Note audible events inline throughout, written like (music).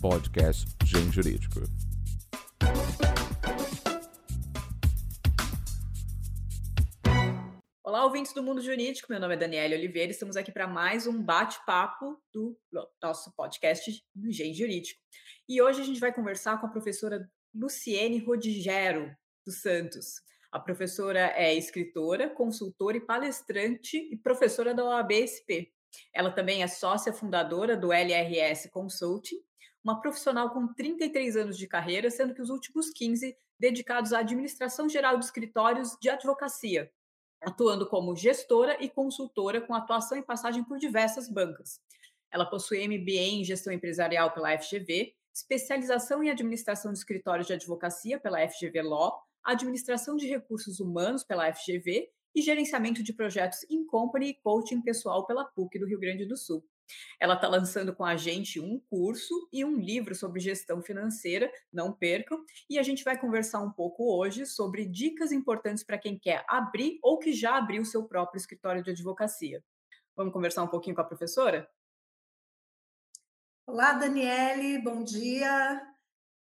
podcast Gen Jurídico. Olá, ouvintes do Mundo Jurídico. Meu nome é Daniela Oliveira. Estamos aqui para mais um bate-papo do nosso podcast do Gen Jurídico. E hoje a gente vai conversar com a professora Luciene Rodigero dos Santos. A professora é escritora, consultora e palestrante e professora da OAB-SP. Ela também é sócia fundadora do LRS Consulting, uma profissional com 33 anos de carreira, sendo que os últimos 15 dedicados à administração geral de escritórios de advocacia, atuando como gestora e consultora com atuação e passagem por diversas bancas. Ela possui MBA em gestão empresarial pela FGV, especialização em administração de escritórios de advocacia pela FGV Law, administração de recursos humanos pela FGV e gerenciamento de projetos in company e coaching pessoal pela PUC do Rio Grande do Sul. Ela está lançando com a gente um curso e um livro sobre gestão financeira, não percam, e a gente vai conversar um pouco hoje sobre dicas importantes para quem quer abrir ou que já abriu seu próprio escritório de advocacia. Vamos conversar um pouquinho com a professora? Olá, Daniele, bom dia.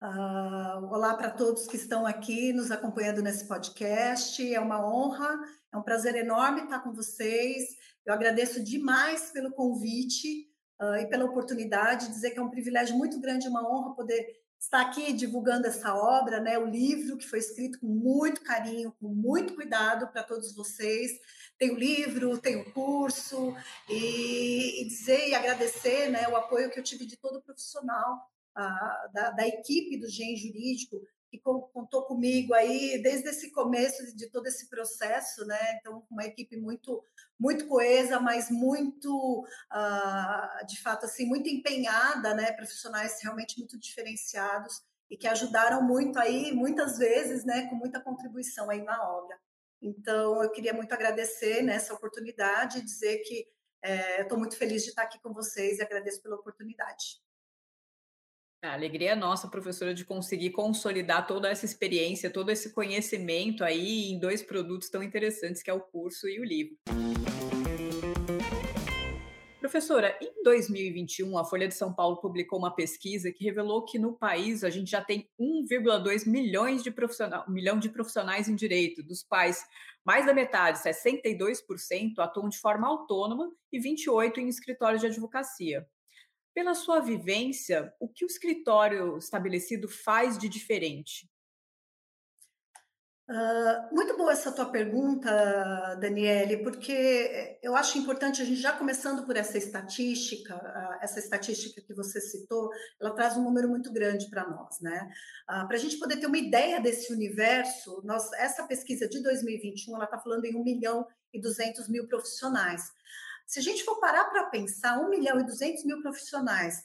Uh, olá para todos que estão aqui nos acompanhando nesse podcast. É uma honra, é um prazer enorme estar com vocês. Eu agradeço demais pelo convite uh, e pela oportunidade, dizer que é um privilégio muito grande, uma honra poder estar aqui divulgando essa obra, né? O livro que foi escrito com muito carinho, com muito cuidado para todos vocês. Tem o livro, tem o curso e, e dizer e agradecer, né, o apoio que eu tive de todo profissional a, da, da, equipe do Gen Jurídico, que contou comigo aí desde esse começo de todo esse processo, né? Então, uma equipe muito, muito coesa, mas muito, uh, de fato, assim, muito empenhada, né? Profissionais realmente muito diferenciados e que ajudaram muito aí, muitas vezes, né? Com muita contribuição aí na obra. Então, eu queria muito agradecer nessa né, oportunidade e dizer que é, estou muito feliz de estar aqui com vocês e agradeço pela oportunidade. A alegria é nossa, professora, de conseguir consolidar toda essa experiência, todo esse conhecimento aí em dois produtos tão interessantes que é o curso e o livro. Professora, em 2021, a Folha de São Paulo publicou uma pesquisa que revelou que no país a gente já tem 1,2 milhões de profissionais, milhão de profissionais em direito, dos quais mais da metade, 62%, atuam de forma autônoma e 28% em escritórios de advocacia. Pela sua vivência, o que o escritório estabelecido faz de diferente? Uh, muito boa essa tua pergunta, Daniele, porque eu acho importante a gente já começando por essa estatística, uh, essa estatística que você citou, ela traz um número muito grande para nós, né? Uh, para a gente poder ter uma ideia desse universo, nós, essa pesquisa de 2021, ela está falando em 1 milhão e 200 mil profissionais. Se a gente for parar para pensar, 1 milhão e 200 mil profissionais,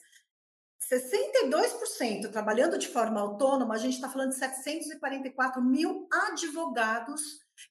62% trabalhando de forma autônoma, a gente está falando de 744 mil advogados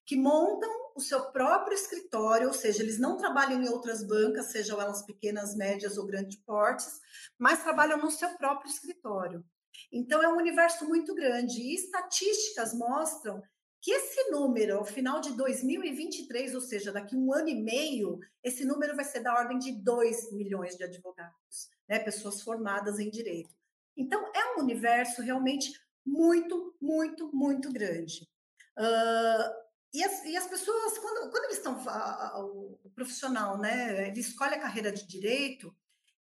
que montam o seu próprio escritório, ou seja, eles não trabalham em outras bancas, sejam elas pequenas, médias ou grandes portes, mas trabalham no seu próprio escritório. Então, é um universo muito grande. E estatísticas mostram que esse número, ao final de 2023, ou seja, daqui um ano e meio, esse número vai ser da ordem de 2 milhões de advogados, né, pessoas formadas em direito. Então, é um universo realmente muito, muito, muito grande. Uh, e, as, e as pessoas, quando, quando eles estão, o profissional, né, ele escolhe a carreira de direito,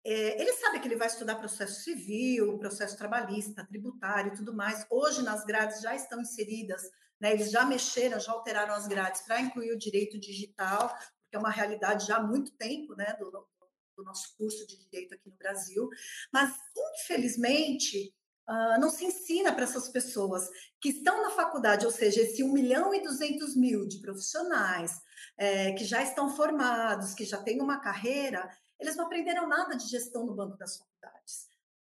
é, ele sabe que ele vai estudar processo civil, processo trabalhista, tributário e tudo mais. Hoje, nas grades já estão inseridas né? Eles já mexeram, já alteraram as grades para incluir o direito digital, porque é uma realidade já há muito tempo né, do, do nosso curso de direito aqui no Brasil. Mas, infelizmente, Uh, não se ensina para essas pessoas que estão na faculdade, ou seja, esse 1 milhão e 200 mil de profissionais é, que já estão formados, que já têm uma carreira, eles não aprenderam nada de gestão no banco das faculdades.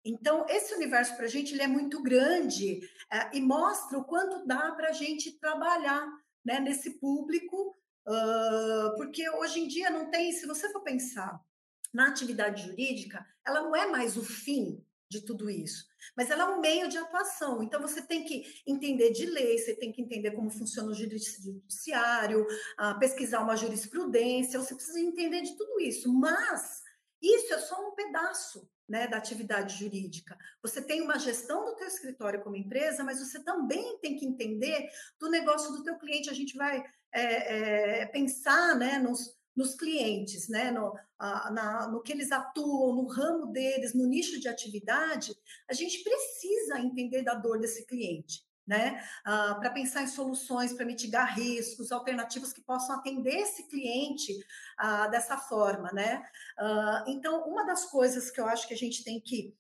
Então, esse universo para a gente ele é muito grande é, e mostra o quanto dá para a gente trabalhar né, nesse público, uh, porque hoje em dia não tem, se você for pensar na atividade jurídica, ela não é mais o fim de tudo isso, mas ela é um meio de atuação. Então, você tem que entender de lei, você tem que entender como funciona o judiciário, uh, pesquisar uma jurisprudência, você precisa entender de tudo isso, mas isso é só um pedaço né, da atividade jurídica. Você tem uma gestão do teu escritório como empresa, mas você também tem que entender do negócio do teu cliente. A gente vai é, é, pensar né, nos, nos clientes, né, no, a, na, no que eles atuam, no ramo deles, no nicho de atividade, a gente precisa entender da dor desse cliente né? Ah, para pensar em soluções para mitigar riscos, alternativas que possam atender esse cliente ah, dessa forma, né? Ah, então, uma das coisas que eu acho que a gente tem que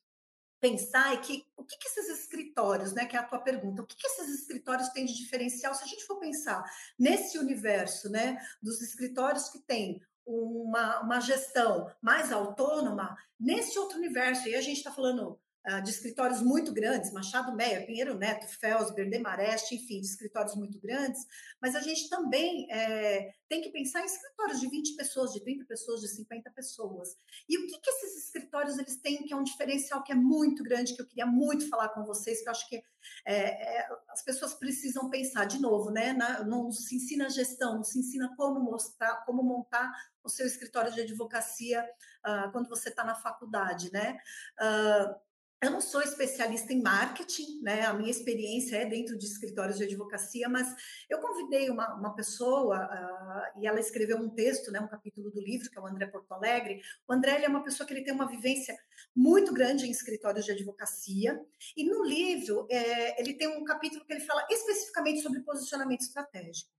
pensar é que o que, que esses escritórios, né? Que é a tua pergunta, o que, que esses escritórios têm de diferencial? Se a gente for pensar nesse universo, né? Dos escritórios que têm uma, uma gestão mais autônoma, nesse outro universo, e a gente está falando de escritórios muito grandes, Machado Meia, Pinheiro Neto, Felsber, Demarest, enfim, de escritórios muito grandes, mas a gente também é, tem que pensar em escritórios de 20 pessoas, de 30 pessoas, de 50 pessoas. E o que, que esses escritórios eles têm, que é um diferencial que é muito grande, que eu queria muito falar com vocês, que eu acho que é, é, as pessoas precisam pensar de novo, né? Na, não se ensina gestão, não se ensina como mostrar, como montar o seu escritório de advocacia uh, quando você está na faculdade, né? Uh, eu não sou especialista em marketing, né? A minha experiência é dentro de escritórios de advocacia, mas eu convidei uma, uma pessoa uh, e ela escreveu um texto, né? Um capítulo do livro que é o André Porto Alegre. O André é uma pessoa que ele tem uma vivência muito grande em escritórios de advocacia e no livro é, ele tem um capítulo que ele fala especificamente sobre posicionamento estratégico.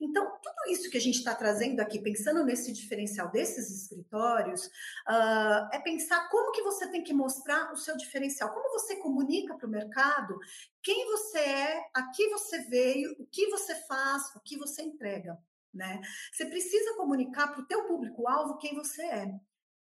Então, tudo isso que a gente está trazendo aqui, pensando nesse diferencial desses escritórios, uh, é pensar como que você tem que mostrar o seu diferencial, como você comunica para o mercado quem você é, a que você veio, o que você faz, o que você entrega. Né? Você precisa comunicar para o teu público-alvo quem você é.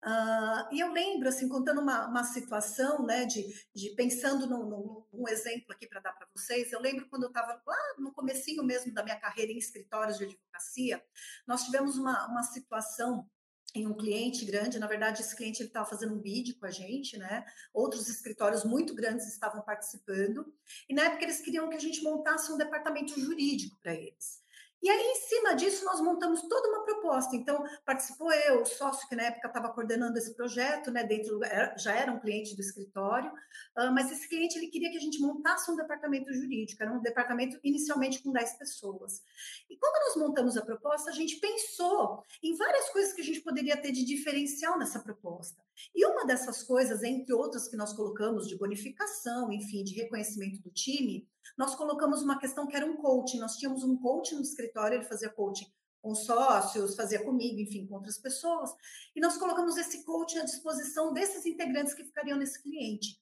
Uh, e eu lembro, assim, contando uma, uma situação, né, de, de pensando num, num exemplo aqui para dar para vocês, eu lembro quando eu estava lá no comecinho mesmo da minha carreira em escritórios de advocacia, nós tivemos uma, uma situação em um cliente grande, na verdade esse cliente ele estava fazendo um bid com a gente, né? Outros escritórios muito grandes estavam participando e na época eles queriam que a gente montasse um departamento jurídico para eles. E aí, em cima disso, nós montamos toda uma proposta. Então, participou eu, o sócio que na época estava coordenando esse projeto, né, dentro já era um cliente do escritório, uh, mas esse cliente ele queria que a gente montasse um departamento jurídico, era um departamento inicialmente com 10 pessoas. E quando nós montamos a proposta, a gente pensou em várias coisas que a gente poderia ter de diferencial nessa proposta. E uma dessas coisas, entre outras que nós colocamos de bonificação, enfim, de reconhecimento do time, nós colocamos uma questão que era um coaching. Nós tínhamos um coaching no escritório, ele fazia coaching com sócios, fazia comigo, enfim, com outras pessoas. E nós colocamos esse coaching à disposição desses integrantes que ficariam nesse cliente.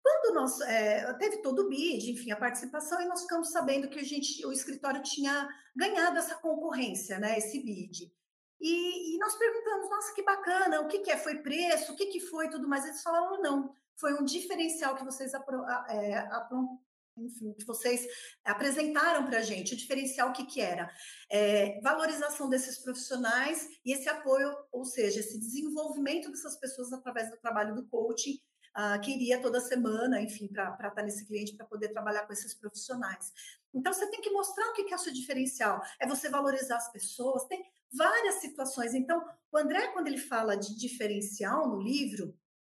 Quando nós é, teve todo o bid, enfim, a participação, e nós ficamos sabendo que a gente, o escritório tinha ganhado essa concorrência, né, esse bid. E, e nós perguntamos, nossa, que bacana, o que, que é? Foi preço? O que, que foi? Tudo mais. Eles falaram, não, foi um diferencial que vocês apro, é, enfim, que vocês apresentaram para a gente, o diferencial que, que era? É, valorização desses profissionais e esse apoio, ou seja, esse desenvolvimento dessas pessoas através do trabalho do coaching, uh, que iria toda semana, enfim, para estar nesse cliente, para poder trabalhar com esses profissionais. Então, você tem que mostrar o que é o seu diferencial, é você valorizar as pessoas, tem várias situações. Então, o André, quando ele fala de diferencial no livro,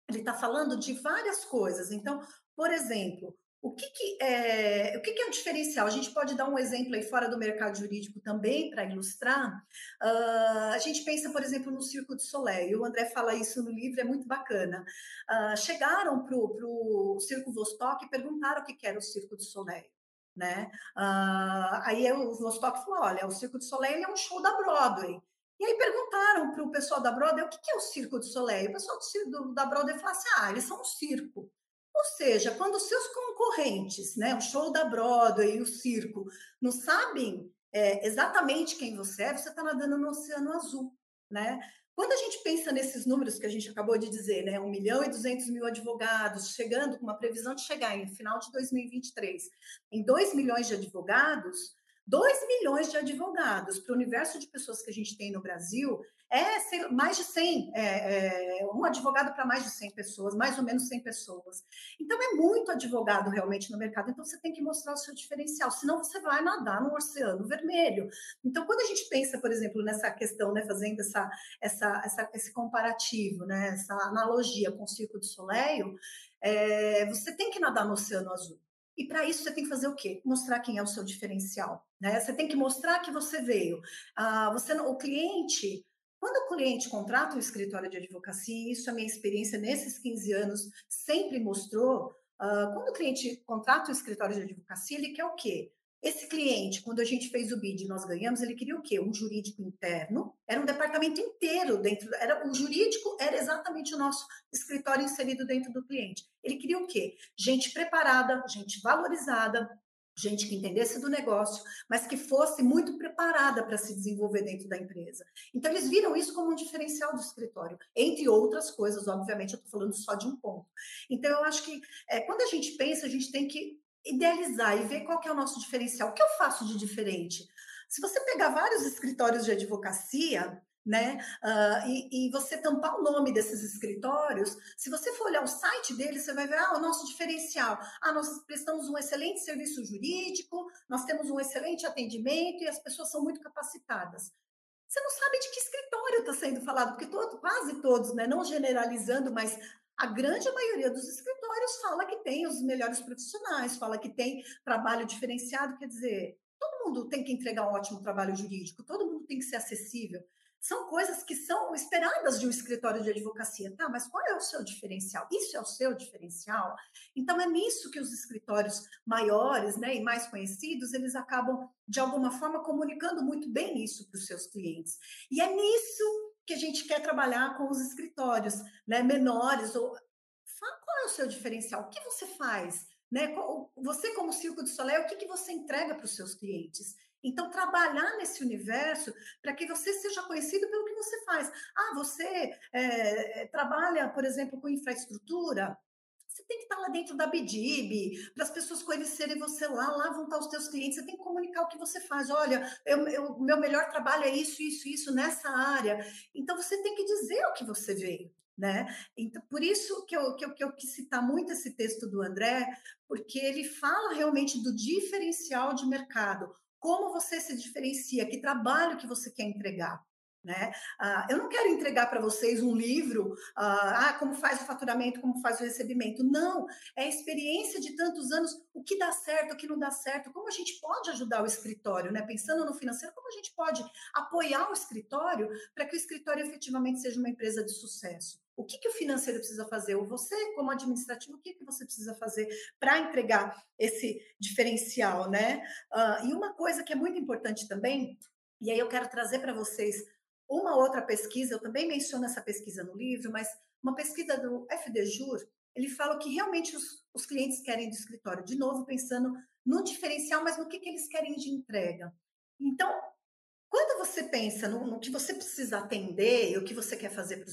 ele está falando de várias coisas. Então, por exemplo, o que, que é, o que, que, é o diferencial? A gente pode dar um exemplo aí fora do mercado jurídico também para ilustrar. Uh, a gente pensa, por exemplo, no Circo de Soleil, o André fala isso no livro, é muito bacana. Uh, chegaram para o Circo Vostok e perguntaram o que, que era o Circo de Soleil. Né? Uh, aí o Vostok falou: olha, o Circo de Soleil é um show da Broadway. E aí perguntaram para o pessoal da Broadway o que, que é o Circo de Soleil. O pessoal do, do, da Broadway falou assim: ah, eles são um circo. Ou seja, quando seus concorrentes, né, o show da Broadway e o circo, não sabem é, exatamente quem você é, você está nadando no oceano azul, né? Quando a gente pensa nesses números que a gente acabou de dizer, né, 1 milhão e 200 mil advogados, chegando com uma previsão de chegar em final de 2023 em 2 milhões de advogados, 2 milhões de advogados para o universo de pessoas que a gente tem no Brasil é sei, mais de 100, é, é, um advogado para mais de 100 pessoas, mais ou menos 100 pessoas. Então, é muito advogado realmente no mercado. Então, você tem que mostrar o seu diferencial, senão você vai nadar no oceano vermelho. Então, quando a gente pensa, por exemplo, nessa questão, né, fazendo essa, essa, essa, esse comparativo, né, essa analogia com o Circo de Soleil, é, você tem que nadar no oceano azul. E para isso você tem que fazer o quê? Mostrar quem é o seu diferencial. Né? Você tem que mostrar que você veio. Ah, você, o cliente, quando o cliente contrata um escritório de advocacia, isso a minha experiência nesses 15 anos, sempre mostrou. Ah, quando o cliente contrata um escritório de advocacia, ele quer o quê? Esse cliente, quando a gente fez o bid e nós ganhamos, ele queria o quê? Um jurídico interno. Era um departamento inteiro dentro. Era o jurídico era exatamente o nosso escritório inserido dentro do cliente. Ele queria o quê? Gente preparada, gente valorizada, gente que entendesse do negócio, mas que fosse muito preparada para se desenvolver dentro da empresa. Então, eles viram isso como um diferencial do escritório, entre outras coisas, obviamente, eu estou falando só de um ponto. Então, eu acho que é, quando a gente pensa, a gente tem que idealizar e ver qual que é o nosso diferencial. O que eu faço de diferente? Se você pegar vários escritórios de advocacia, né, uh, e, e, você tampar o nome desses escritórios, se você for olhar o site deles, você vai ver ah, o nosso diferencial. Ah, nós prestamos um excelente serviço jurídico, nós temos um excelente atendimento e as pessoas são muito capacitadas. Você não sabe de que escritório está sendo falado, porque todo, quase todos, né, não generalizando, mas a grande maioria dos escritórios fala que tem os melhores profissionais, fala que tem trabalho diferenciado, quer dizer, todo mundo tem que entregar um ótimo trabalho jurídico, todo mundo tem que ser acessível. São coisas que são esperadas de um escritório de advocacia, tá? Mas qual é o seu diferencial? Isso é o seu diferencial? Então é nisso que os escritórios maiores, né, e mais conhecidos, eles acabam de alguma forma comunicando muito bem isso para os seus clientes. E é nisso que a gente quer trabalhar com os escritórios né, menores. Ou... Qual é o seu diferencial? O que você faz? Né? Você, como Circo de Soleil, o que, que você entrega para os seus clientes? Então, trabalhar nesse universo para que você seja conhecido pelo que você faz. Ah, você é, trabalha, por exemplo, com infraestrutura? Você tem que estar lá dentro da BDIB, para as pessoas conhecerem você lá, lá vão estar os teus clientes, você tem que comunicar o que você faz. Olha, o meu melhor trabalho é isso, isso, isso, nessa área. Então, você tem que dizer o que você veio. Né? Então, por isso que eu, que, eu, que eu quis citar muito esse texto do André, porque ele fala realmente do diferencial de mercado, como você se diferencia, que trabalho que você quer entregar. Né? Ah, eu não quero entregar para vocês um livro, ah, ah, como faz o faturamento, como faz o recebimento. Não, é a experiência de tantos anos, o que dá certo, o que não dá certo, como a gente pode ajudar o escritório, né? pensando no financeiro, como a gente pode apoiar o escritório para que o escritório efetivamente seja uma empresa de sucesso. O que, que o financeiro precisa fazer? Ou você, como administrativo, o que, que você precisa fazer para entregar esse diferencial, né? Uh, e uma coisa que é muito importante também, e aí eu quero trazer para vocês uma outra pesquisa, eu também menciono essa pesquisa no livro, mas uma pesquisa do FDJUR, ele fala que realmente os, os clientes querem do escritório, de novo, pensando no diferencial, mas no que, que eles querem de entrega. Então, você pensa no, no, que você precisa atender e o que você quer fazer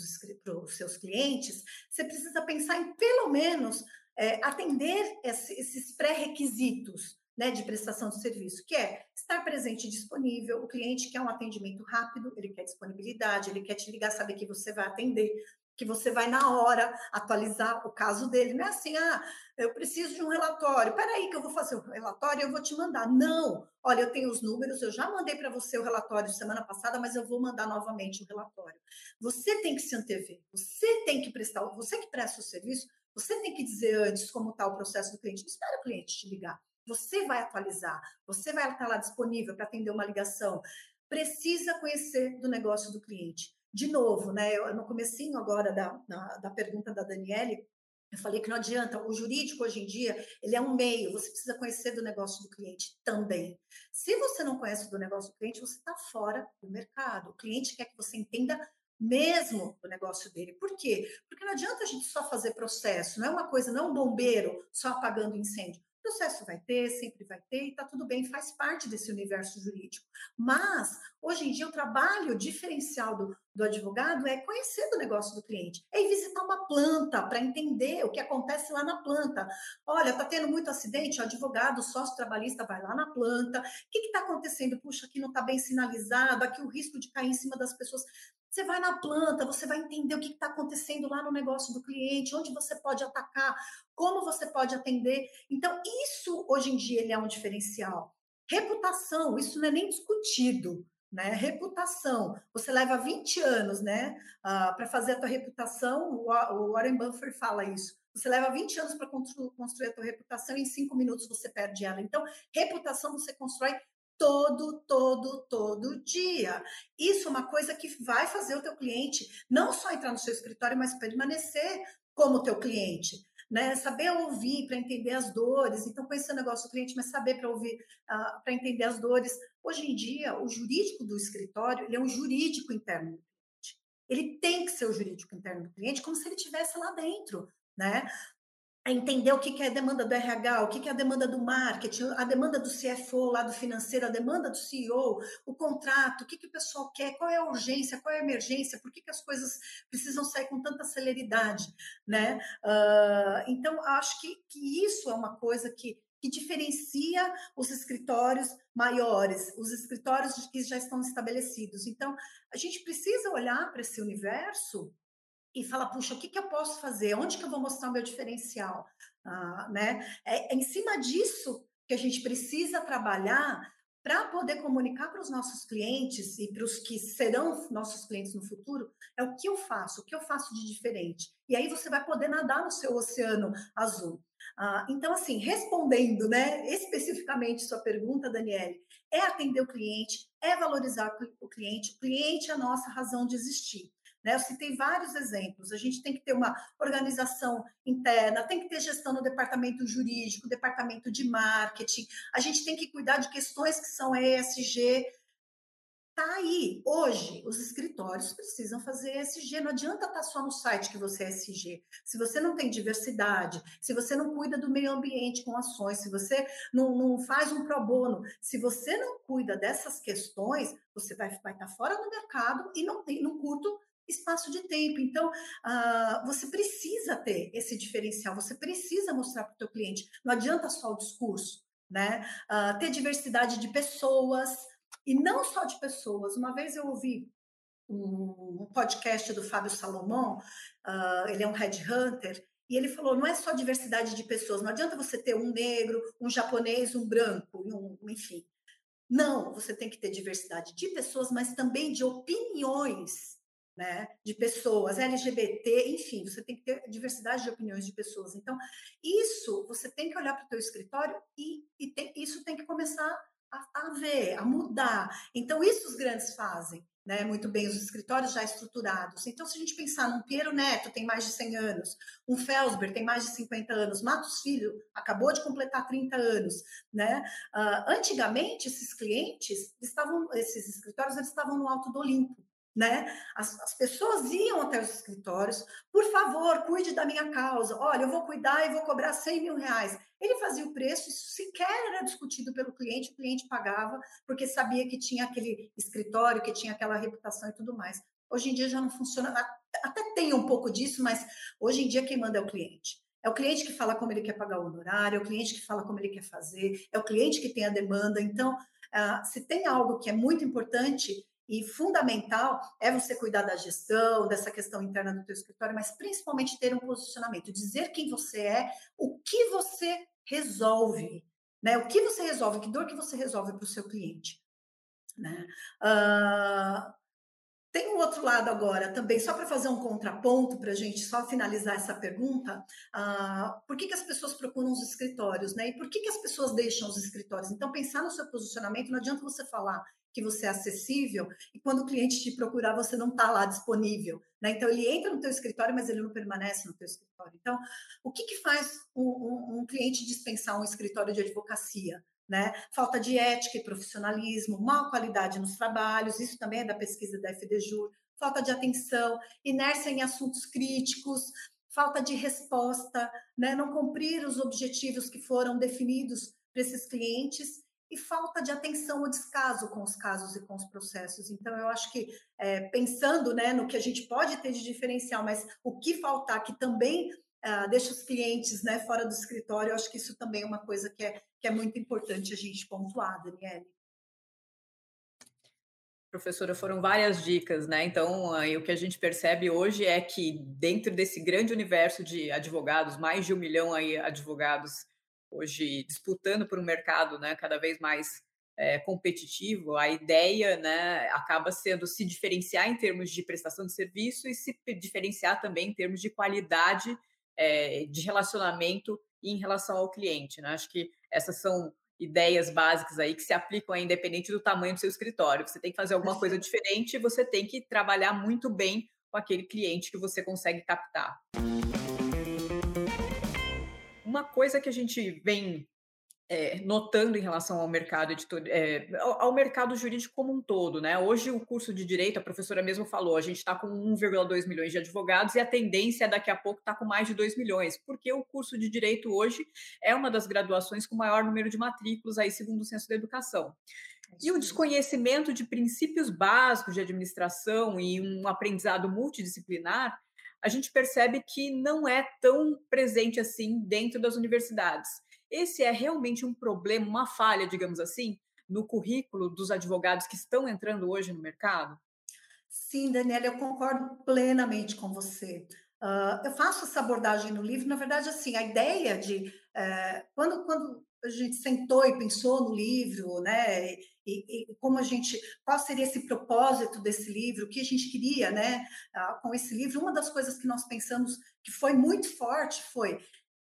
para os seus clientes, você precisa pensar em, pelo menos, é, atender esse, esses pré-requisitos né, de prestação de serviço, que é estar presente e disponível. O cliente quer um atendimento rápido, ele quer disponibilidade, ele quer te ligar, saber que você vai atender, que você vai na hora atualizar o caso dele. Não é assim, ah, eu preciso de um relatório. Peraí, que eu vou fazer o relatório e eu vou te mandar. Não, olha, eu tenho os números, eu já mandei para você o relatório semana passada, mas eu vou mandar novamente o relatório. Você tem que se antever, você tem que prestar, você que presta o serviço, você tem que dizer antes como está o processo do cliente. Espera o cliente te ligar. Você vai atualizar, você vai estar lá disponível para atender uma ligação. Precisa conhecer do negócio do cliente. De novo, né, eu, no comecinho agora da, na, da pergunta da Daniele, eu falei que não adianta, o jurídico hoje em dia, ele é um meio, você precisa conhecer do negócio do cliente também. Se você não conhece do negócio do cliente, você está fora do mercado. O cliente quer que você entenda mesmo do negócio dele. Por quê? Porque não adianta a gente só fazer processo, não é uma coisa, não é um bombeiro só apagando incêndio. Processo vai ter, sempre vai ter, e está tudo bem, faz parte desse universo jurídico. Mas, hoje em dia, o trabalho diferencial do, do advogado é conhecer do negócio do cliente, é ir visitar uma planta para entender o que acontece lá na planta. Olha, está tendo muito acidente, o advogado, o sócio trabalhista vai lá na planta, o que está acontecendo? Puxa, aqui não está bem sinalizado, aqui o risco de cair em cima das pessoas. Você vai na planta, você vai entender o que está acontecendo lá no negócio do cliente, onde você pode atacar, como você pode atender. Então, isso hoje em dia ele é um diferencial. Reputação, isso não é nem discutido. Né? Reputação. Você leva 20 anos né, uh, ah, para fazer a tua reputação, o, Warren Buffett fala isso. Você leva 20 anos para construir a tua reputação e em cinco minutos você perde ela. Então, reputação você constrói todo, todo, todo dia. Isso é uma coisa que vai fazer o teu cliente não só entrar no seu escritório, mas permanecer como teu cliente. Né? Saber ouvir para entender as dores. Então, conhecer o negócio do cliente, mas saber para ouvir, uh, para entender as dores. Hoje em dia, o jurídico do escritório, ele é um jurídico interno do cliente. Ele tem que ser o jurídico interno do cliente, como se ele estivesse lá dentro né? A entender o que é a demanda do RH, o que é a demanda do marketing, a demanda do CFO lá do financeiro, a demanda do CEO, o contrato, o que, que o pessoal quer, qual é a urgência, qual é a emergência, por que, que as coisas precisam sair com tanta celeridade, né? Uh, então, acho que, que isso é uma coisa que, que diferencia os escritórios maiores, os escritórios que já estão estabelecidos. Então, a gente precisa olhar para esse universo e fala, puxa, o que, que eu posso fazer? Onde que eu vou mostrar o meu diferencial? Ah, né? É, é em cima disso que a gente precisa trabalhar para poder comunicar para os nossos clientes e para os que serão nossos clientes no futuro, é o que eu faço, o que eu faço de diferente. E aí você vai poder nadar no seu oceano azul. Ah, então, assim, respondendo né, especificamente sua pergunta, Daniele, é atender o cliente, é valorizar o cliente, o cliente é a nossa razão de existir. Né? Eu citei vários exemplos. A gente tem que ter uma organização interna, tem que ter gestão no departamento jurídico, departamento de marketing, a gente tem que cuidar de questões que são ESG. Tá aí. Hoje, os escritórios precisam fazer ESG. Não adianta estar tá só no site que você é ESG. Se você não tem diversidade, se você não cuida do meio ambiente com ações, se você não, não faz um pro bono, se você não cuida dessas questões, você vai, vai estar tá fora do mercado e não tem, no curto espaço de tempo. Então, uh, você precisa ter esse diferencial, você precisa mostrar para o teu cliente. Não adianta só o discurso, né? Uh, ter diversidade de pessoas, e não só de pessoas. Uma vez eu ouvi um, podcast do Fábio Salomão, uh, ele é um headhunter, e ele falou: não é só diversidade de pessoas, não adianta você ter um negro, um japonês, um branco, um, enfim. Não, você tem que ter diversidade de pessoas, mas também de opiniões né, de pessoas, LGBT, enfim, você tem que ter diversidade de opiniões de pessoas. Então, isso você tem que olhar para o teu escritório e, e tem, isso tem que começar a, a, ver, a mudar. Então, isso os grandes fazem, né, muito bem, os escritórios já estruturados. Então, se a gente pensar num Piero Neto, tem mais de 100 anos, um Felsber tem mais de 50 anos, Matos Filho acabou de completar 30 anos, né? Uh, antigamente, esses clientes, estavam, esses escritórios, eles estavam no alto do Olimpo, né? As, as, pessoas iam até os escritórios, por favor, cuide da minha causa. Olha, eu vou cuidar e vou cobrar 100 mil reais. Ele fazia o preço, isso sequer era discutido pelo cliente, o cliente pagava, porque sabia que tinha aquele escritório, que tinha aquela reputação e tudo mais. Hoje em dia já não funciona, até tem um pouco disso, mas hoje em dia quem manda é o cliente. É o cliente que fala como ele quer pagar o honorário, é o cliente que fala como ele quer fazer, é o cliente que tem a demanda. Então, uh, se tem algo que é muito importante, e fundamental é você cuidar da gestão, dessa questão interna do teu escritório, mas principalmente ter um posicionamento, dizer quem você é, o que você resolve, né? O que você resolve, que dor que você resolve para o seu cliente, né? Uh, tem um outro lado agora também, só para fazer um contraponto, para a gente só finalizar essa pergunta, uh, por que, que as pessoas procuram os escritórios, né? E por que, que as pessoas deixam os escritórios? Então, pensar no seu posicionamento, não adianta você falar que você é acessível e quando o cliente te procurar você não está lá disponível, né? Então ele entra no teu escritório, mas ele não permanece no teu escritório. Então, o que, que faz um, um, um cliente dispensar um escritório de advocacia? Né? Falta de ética e profissionalismo, má qualidade nos trabalhos, isso também é da pesquisa da FDJUR, falta de atenção, inércia em assuntos críticos, falta de resposta, né? não cumprir os objetivos que foram definidos para esses clientes e falta de atenção ou descaso com os casos e com os processos. Então, eu acho que, é, pensando né, no que a gente pode ter de diferencial, mas o que faltar, que também uh, deixa os clientes né, fora do escritório, eu acho que isso também é uma coisa que é, que é muito importante a gente pontuar, Daniele. Professora, foram várias dicas, né? Então, aí, o que a gente percebe hoje é que dentro desse grande universo de advogados, mais de um milhão aí advogados hoje disputando por um mercado, né, cada vez mais é, competitivo, a ideia, né, acaba sendo se diferenciar em termos de prestação de serviço e se diferenciar também em termos de qualidade é, de relacionamento em relação ao cliente, né? Acho que essas são ideias básicas aí que se aplicam aí, independente do tamanho do seu escritório. Você tem que fazer alguma coisa diferente, você tem que trabalhar muito bem com aquele cliente que você consegue captar. Uma coisa que a gente vem é, notando em relação ao mercado editor, é, ao, ao, mercado jurídico como um todo, né? Hoje o curso de direito, a professora mesmo falou, a gente está com 1,2 milhões de advogados e a tendência é daqui a pouco estar tá com mais de 2 milhões, porque o curso de direito hoje é uma das graduações com maior número de matrículas aí segundo o censo da educação. E o desconhecimento de princípios básicos de administração e um aprendizado multidisciplinar, a gente percebe que não é tão presente assim dentro das universidades. Esse é realmente um problema, uma falha, digamos assim, no currículo dos advogados que estão entrando hoje no mercado? Sim, Daniela, eu concordo plenamente com você. Uh, eu faço essa abordagem no livro, na verdade, assim, a ideia de uh, quando, quando a gente sentou e pensou no livro, né, e, e, como a gente, qual seria esse propósito desse livro, o que a gente queria, né, uh, com esse livro, uma das coisas que nós pensamos que foi muito forte foi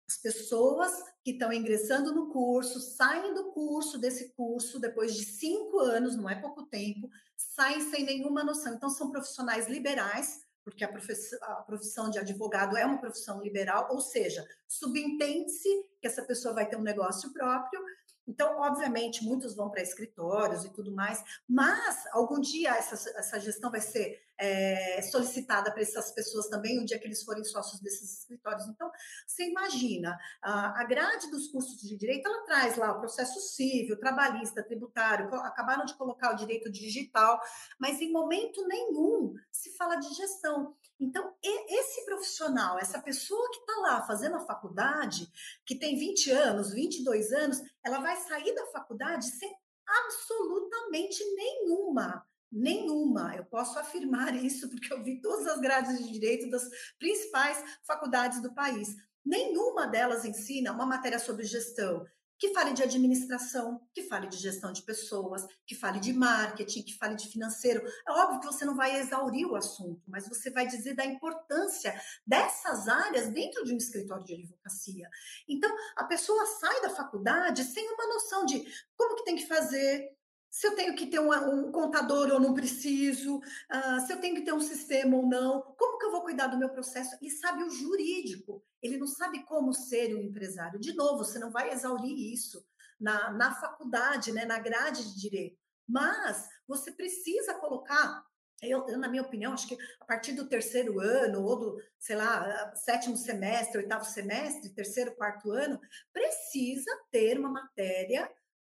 as pessoas que estão ingressando no curso, saem do curso, desse curso, depois de cinco anos, não é pouco tempo, saem sem nenhuma noção. Então, são profissionais liberais, porque a a profissão de advogado é uma profissão liberal, ou seja, subentende-se que essa pessoa vai ter um negócio próprio, então, obviamente, muitos vão para escritórios e tudo mais, mas algum dia essa, essa gestão vai ser é, solicitada para essas pessoas também, o dia que eles forem sócios desses escritórios. Então, você imagina, a, a grade dos cursos de direito, ela traz lá o processo civil, trabalhista, tributário, acabaram de colocar o direito digital, mas em momento nenhum se fala de gestão. Então, esse profissional, essa pessoa que está lá fazendo a faculdade, que tem 20 anos, 22 anos, ela vai sair da faculdade sem absolutamente nenhuma nenhuma. Eu posso afirmar (laughs) isso porque eu vi todas as grades de direito das principais faculdades do país. Nenhuma delas ensina uma matéria sobre gestão, que fale de administração, que fale de gestão de pessoas, que fale de marketing, que fale de financeiro. É óbvio que você não vai exaurir o assunto, mas você vai dizer da importância dessas áreas dentro de um escritório de advocacia. Então, a pessoa sai da faculdade sem uma noção de como que tem que fazer, se eu tenho que ter um, um contador ou não preciso, uh, se eu tenho que ter um sistema ou não, como que eu vou cuidar do meu processo? Ele sabe o jurídico, ele não sabe como ser um empresário. De novo, você não vai exaurir isso na, na faculdade, né, na grade de direito, mas você precisa colocar eu, eu, na minha opinião, acho que a partir do terceiro ano, ou do, sei lá, sétimo semestre, oitavo semestre, terceiro, quarto ano, precisa ter uma matéria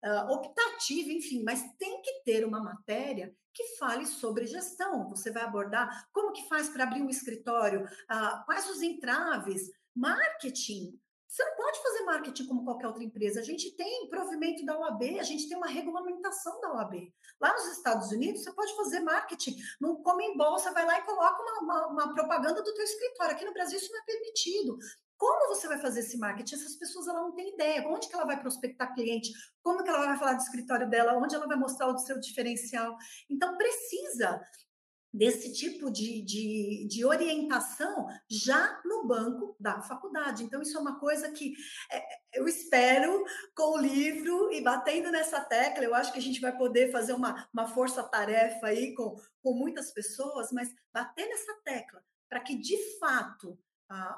uh, optativa, enfim, mas tem que ter uma matéria que fale sobre gestão. Você vai abordar como que faz para abrir um escritório, uh, quais os entraves, marketing. Você não pode fazer marketing como qualquer outra empresa. A gente tem provimento da OAB, a gente tem uma regulamentação da OAB. Lá nos Estados Unidos, você pode fazer marketing. No Come em Bolsa, vai lá e coloca uma, uma, uma propaganda do teu escritório. Aqui no Brasil isso não é permitido. Como você vai fazer esse marketing? Essas pessoas ela não têm ideia. Onde que ela vai prospectar cliente? Como que ela vai falar do escritório dela? Onde ela vai mostrar o seu diferencial? Então, precisa desse tipo de, de, de, orientação já no banco da faculdade. Então, isso é uma coisa que é, eu espero, com o livro e batendo nessa tecla, eu acho que a gente vai poder fazer uma, uma força-tarefa aí com, com muitas pessoas, mas bater nessa tecla para que, de fato,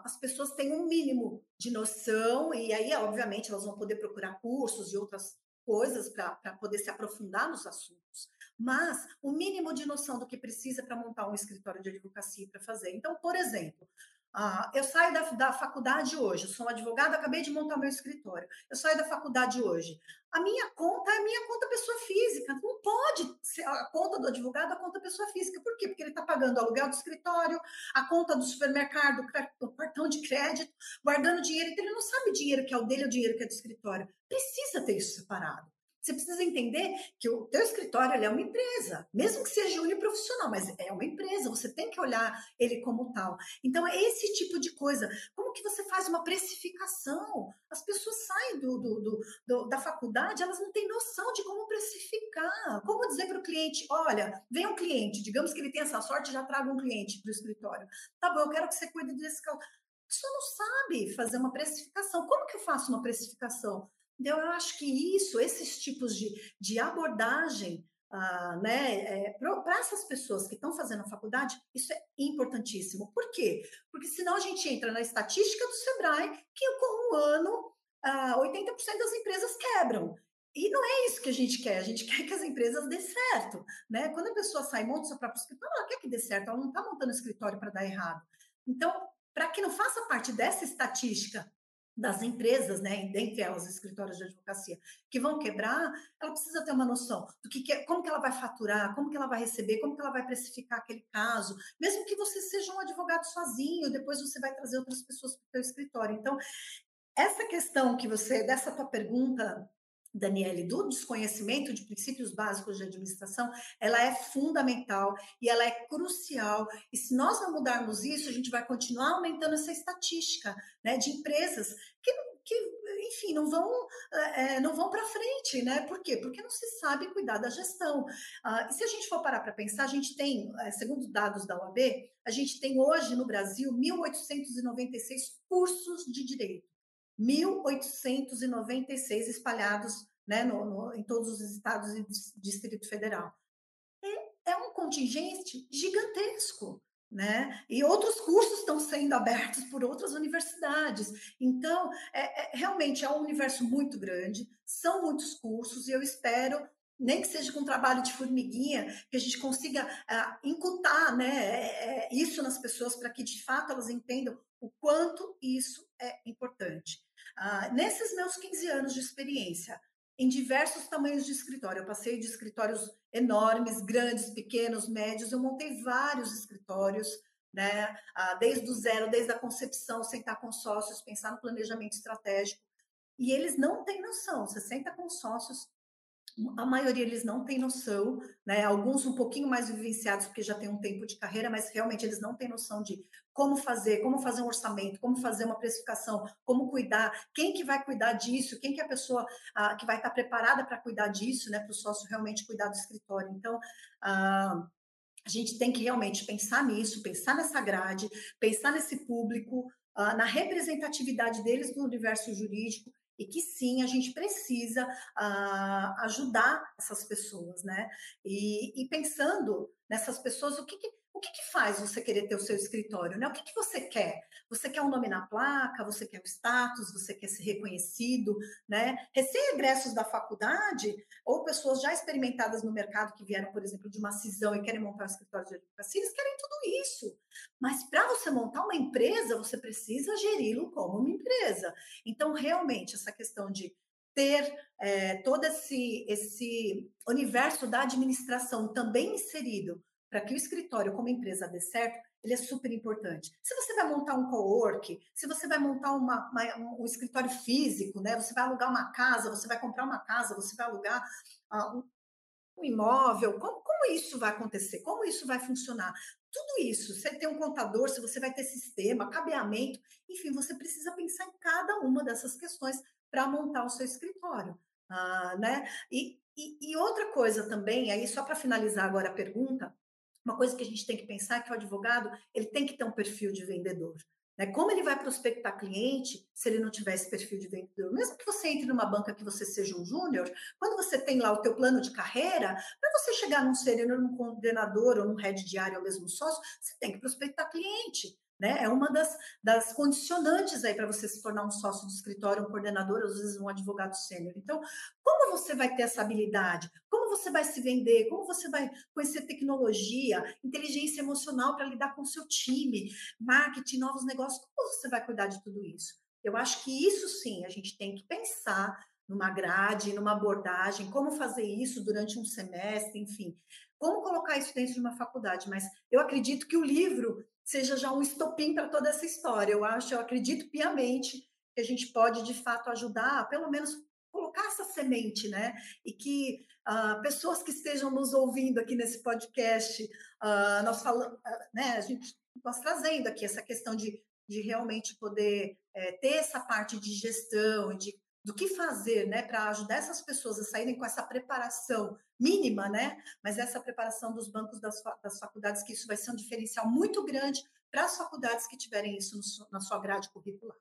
as pessoas têm um mínimo de noção, e aí, obviamente, elas vão poder procurar cursos e outras coisas para poder se aprofundar nos assuntos. Mas o mínimo de noção do que precisa para montar um escritório de advocacia para fazer. Então, por exemplo, ah, eu saio da, da faculdade hoje, sou advogada, acabei de montar meu escritório. Eu saio da faculdade hoje. A minha conta é a minha conta pessoa física. Não pode ser a conta do advogado a conta pessoa física. Por quê? Porque ele está pagando aluguel do escritório, a conta do supermercado, o cartão de crédito, guardando dinheiro. Então, ele não sabe o dinheiro que é o dele ou o dinheiro que é do escritório. Precisa ter isso separado. Você precisa entender que o teu escritório é uma empresa, mesmo que seja uniprofissional, mas é uma empresa, você tem que olhar ele como tal. Então, é esse tipo de coisa. Como que você faz uma precificação? As pessoas saem do, do, do, do da faculdade, elas não têm noção de como precificar. Como dizer para o cliente, olha, vem um cliente, digamos que ele tem essa sorte, já traga um cliente para o escritório. Tá bom, eu quero que você cuide desse. A pessoa não sabe fazer uma precificação. Como que eu faço uma precificação? Então, eu acho que isso, esses tipos de, de abordagem, ah, né, é, para essas pessoas que estão fazendo a faculdade, isso é importantíssimo. Por quê? Porque senão a gente entra na estatística do Sebrae, que com um ano, ah, 80% das empresas quebram. E não é isso que a gente quer, a gente (laughs) quer que as empresas dê certo, né? Quando a pessoa sai monta seu próprio escritório, ela quer que dê certo, ela não está montando escritório para dar errado. Então, para que não faça parte dessa estatística das empresas, né, dentre elas escritórios de advocacia, que vão quebrar, ela precisa ter uma noção do que, que é, como que ela vai faturar, como que ela vai receber, como que ela vai precificar aquele caso, mesmo que você seja um advogado sozinho, depois você vai trazer outras pessoas para o seu escritório. Então, essa questão que você, dessa tua pergunta, Daniele, do desconhecimento de princípios básicos de administração, ela é fundamental e ela é crucial. E se nós não mudarmos isso, a gente vai continuar aumentando essa estatística né, de empresas que, que enfim, não vão, é, não vão para frente, né? Por quê? Porque não se sabe cuidar da gestão. Ah, e se a gente for parar para pensar, a gente tem, segundo dados da OAB, a gente tem hoje no Brasil 1.896 cursos de direito. 1.896 espalhados né, no, no, em todos os estados e Distrito Federal. É, é um contingente gigantesco. Né? E outros cursos estão sendo abertos por outras universidades. Então, é, é, realmente é um universo muito grande, são muitos cursos, e eu espero, nem que seja com trabalho de formiguinha, que a gente consiga uh, incutar né, é, é, isso nas pessoas para que de fato elas entendam o quanto isso é importante. Uh, nesses meus 15 anos de experiência, em diversos tamanhos de escritório, eu passei de escritórios enormes, grandes, pequenos, médios, eu montei vários escritórios, né? Uh, desde o zero, desde a concepção, sentar com sócios, pensar no planejamento estratégico. E eles não têm noção. Você senta com sócios, a maioria eles não têm noção, né? Alguns um pouquinho mais vivenciados porque já tem um tempo de carreira, mas realmente eles não têm noção de como fazer, como fazer um orçamento, como fazer uma precificação, como cuidar, quem que vai cuidar disso, quem que é a pessoa que vai estar preparada para cuidar disso, né? Para o sócio realmente cuidar do escritório. Então, a gente tem que realmente pensar nisso, pensar nessa grade, pensar nesse público, na representatividade deles no universo jurídico e que sim, a gente precisa uh, ajudar essas pessoas, né? E, e, pensando nessas pessoas, o que, que o que, que, faz você querer ter o seu escritório? Né? O que, que, você quer? Você quer um nome na placa? Você quer o status? Você quer ser reconhecido? Né? Recém-egressos da faculdade ou pessoas já experimentadas no mercado que vieram, por exemplo, de uma cisão e querem montar um escritório de advocacia, eles querem tudo isso. Mas para você montar uma empresa, você precisa geri-lo como uma empresa. Então, realmente, essa questão de ter é, todo esse, esse universo da administração também inserido para que o escritório, como empresa, dê certo, ele é super importante. Se você vai montar um co-work, se você vai montar uma, uma, um escritório físico, né? Você vai alugar uma casa, você vai comprar uma casa, você vai alugar uh, um, imóvel. Como, como isso vai acontecer? Como isso vai funcionar? Tudo isso, você tem um contador, se você vai ter sistema, cabeamento, enfim, você precisa pensar em cada uma dessas questões para montar o seu escritório. Uh, né? E, e, e outra coisa também, aí só para finalizar agora a pergunta, uma coisa que a gente tem que pensar é que o advogado ele tem que ter um perfil de vendedor. Né? Como ele vai prospectar cliente se ele não tiver esse perfil de vendedor? Mesmo que você entre numa banca que você seja um júnior, quando você tem lá o teu plano de carreira, para você chegar num sênior, num coordenador ou num head diário ou mesmo sócio, você tem que prospectar cliente. Né? É uma das, das condicionantes aí para você se tornar um sócio de escritório, um coordenador, às vezes um advogado sênior. Então, como você vai ter essa habilidade? Como você vai se vender? Como você vai conhecer tecnologia, inteligência emocional para lidar com o seu time, marketing, novos negócios? Como você vai cuidar de tudo isso? Eu acho que isso sim a gente tem que pensar numa grade, numa abordagem, como fazer isso durante um semestre, enfim, como colocar isso dentro de uma faculdade. Mas eu acredito que o livro seja já um estopim para toda essa história. Eu acho, eu acredito piamente que a gente pode de fato ajudar, pelo menos colocar essa semente, né? E que uh, pessoas que estejam nos ouvindo aqui nesse podcast, uh, nós falamos, né? A gente nós trazendo aqui essa questão de, de realmente poder é, ter essa parte de gestão de do que fazer, né, para ajudar essas pessoas a saírem com essa preparação mínima, né, mas essa preparação dos bancos das, das faculdades, que isso vai ser um diferencial muito grande para as faculdades que tiverem isso no, na sua grade curricular.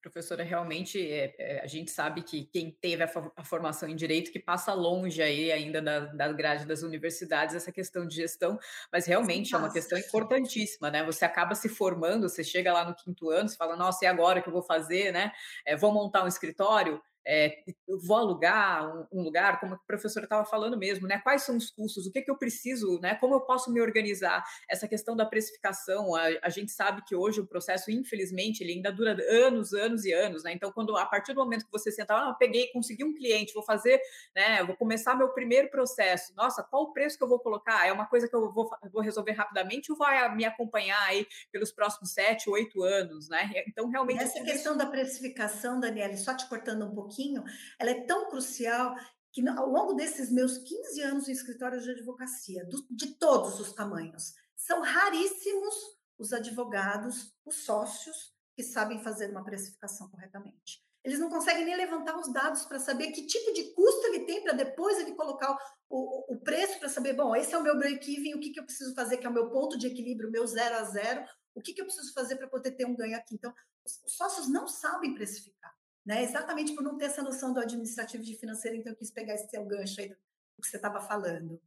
Professora, realmente é, é, a gente sabe que quem teve a, a, formação em direito que passa longe aí ainda da, da grade das universidades essa questão de gestão, mas realmente é uma questão importantíssima, né? Você acaba se formando, você chega lá no quinto ano, você fala, nossa, e agora que eu vou fazer, né? É, vou montar um escritório, é, vou alugar um, um, lugar, como a professora estava falando mesmo, né? Quais são os custos? O que, que eu preciso, né? Como eu posso me organizar? Essa questão da precificação, a, a, gente sabe que hoje o processo, infelizmente, ele ainda dura anos, anos e anos, né? Então, quando a partir do momento que você senta, ah, peguei, consegui um cliente, vou fazer, né? Vou começar meu primeiro processo. Nossa, qual o preço que eu vou colocar? É uma coisa que eu vou, vou resolver rapidamente ou vai me acompanhar aí pelos próximos sete, oito anos, né? Então, realmente. Essa questão da precificação, Daniela, só te cortando um pouquinho pouquinho, ela é tão crucial que ao longo desses meus 15 anos em escritório de advocacia, do, de todos os tamanhos, são raríssimos os advogados, os sócios, que sabem fazer uma precificação corretamente. Eles não conseguem nem levantar os dados para saber que tipo de custo ele tem para depois ele colocar o, o preço para saber, bom, esse é o meu break-even, o que, que eu preciso fazer, que é o meu ponto de equilíbrio, meu zero a zero, o que, que eu preciso fazer para poder ter um ganho aqui. Então, os sócios não sabem precificar né? Exatamente por não ter essa noção do administrativo de financeiro, então eu quis pegar esse seu gancho aí do que você estava falando.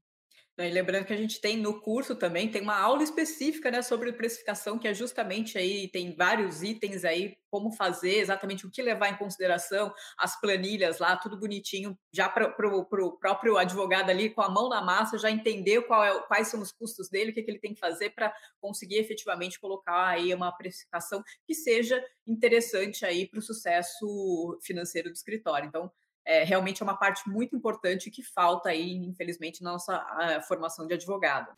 E lembrando que a gente tem no curso também, tem uma aula específica né, sobre precificação, que é justamente aí, tem vários itens aí, como fazer, exatamente o que levar em consideração, as planilhas lá, tudo bonitinho, já para o próprio advogado ali, com a mão na massa, já entender qual é, quais são os custos dele, o que, que ele tem que fazer para conseguir efetivamente colocar aí uma precificação que seja interessante aí para o sucesso financeiro do escritório. Então, é, realmente é uma parte muito importante que falta aí, infelizmente, na nossa formação de advogado.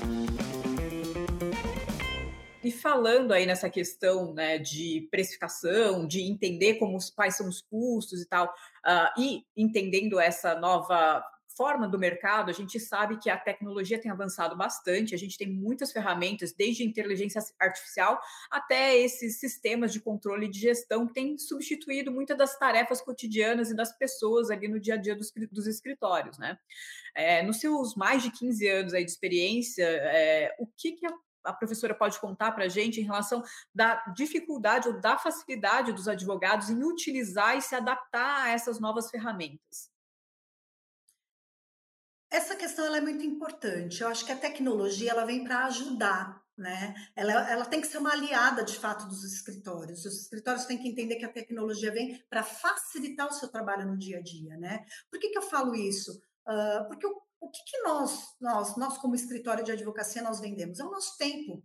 E falando aí nessa questão né, de precificação, de entender como, quais são os custos e tal, uh, e entendendo essa nova forma do mercado, a gente sabe que a tecnologia tem avançado bastante, a gente tem muitas ferramentas, desde inteligência artificial até esses sistemas de controle de gestão que têm substituído muitas das tarefas cotidianas e das pessoas ali no dia a dia dos, dos escritórios, né? É, nos seus mais de 15 anos aí de experiência, é, o que, que a a professora pode contar para a gente em relação da dificuldade ou da facilidade dos advogados em utilizar e se adaptar a essas novas ferramentas? Essa questão é muito importante. Eu acho que a tecnologia ela vem para ajudar, né? Ela, ela tem que ser uma aliada de fato dos escritórios. Os escritórios têm que entender que a tecnologia vem para facilitar o seu trabalho no dia a dia, né? Por que, que eu falo isso? Uh, porque o, o que, que nós, nós, nós como escritório de advocacia, nós vendemos? É o nosso tempo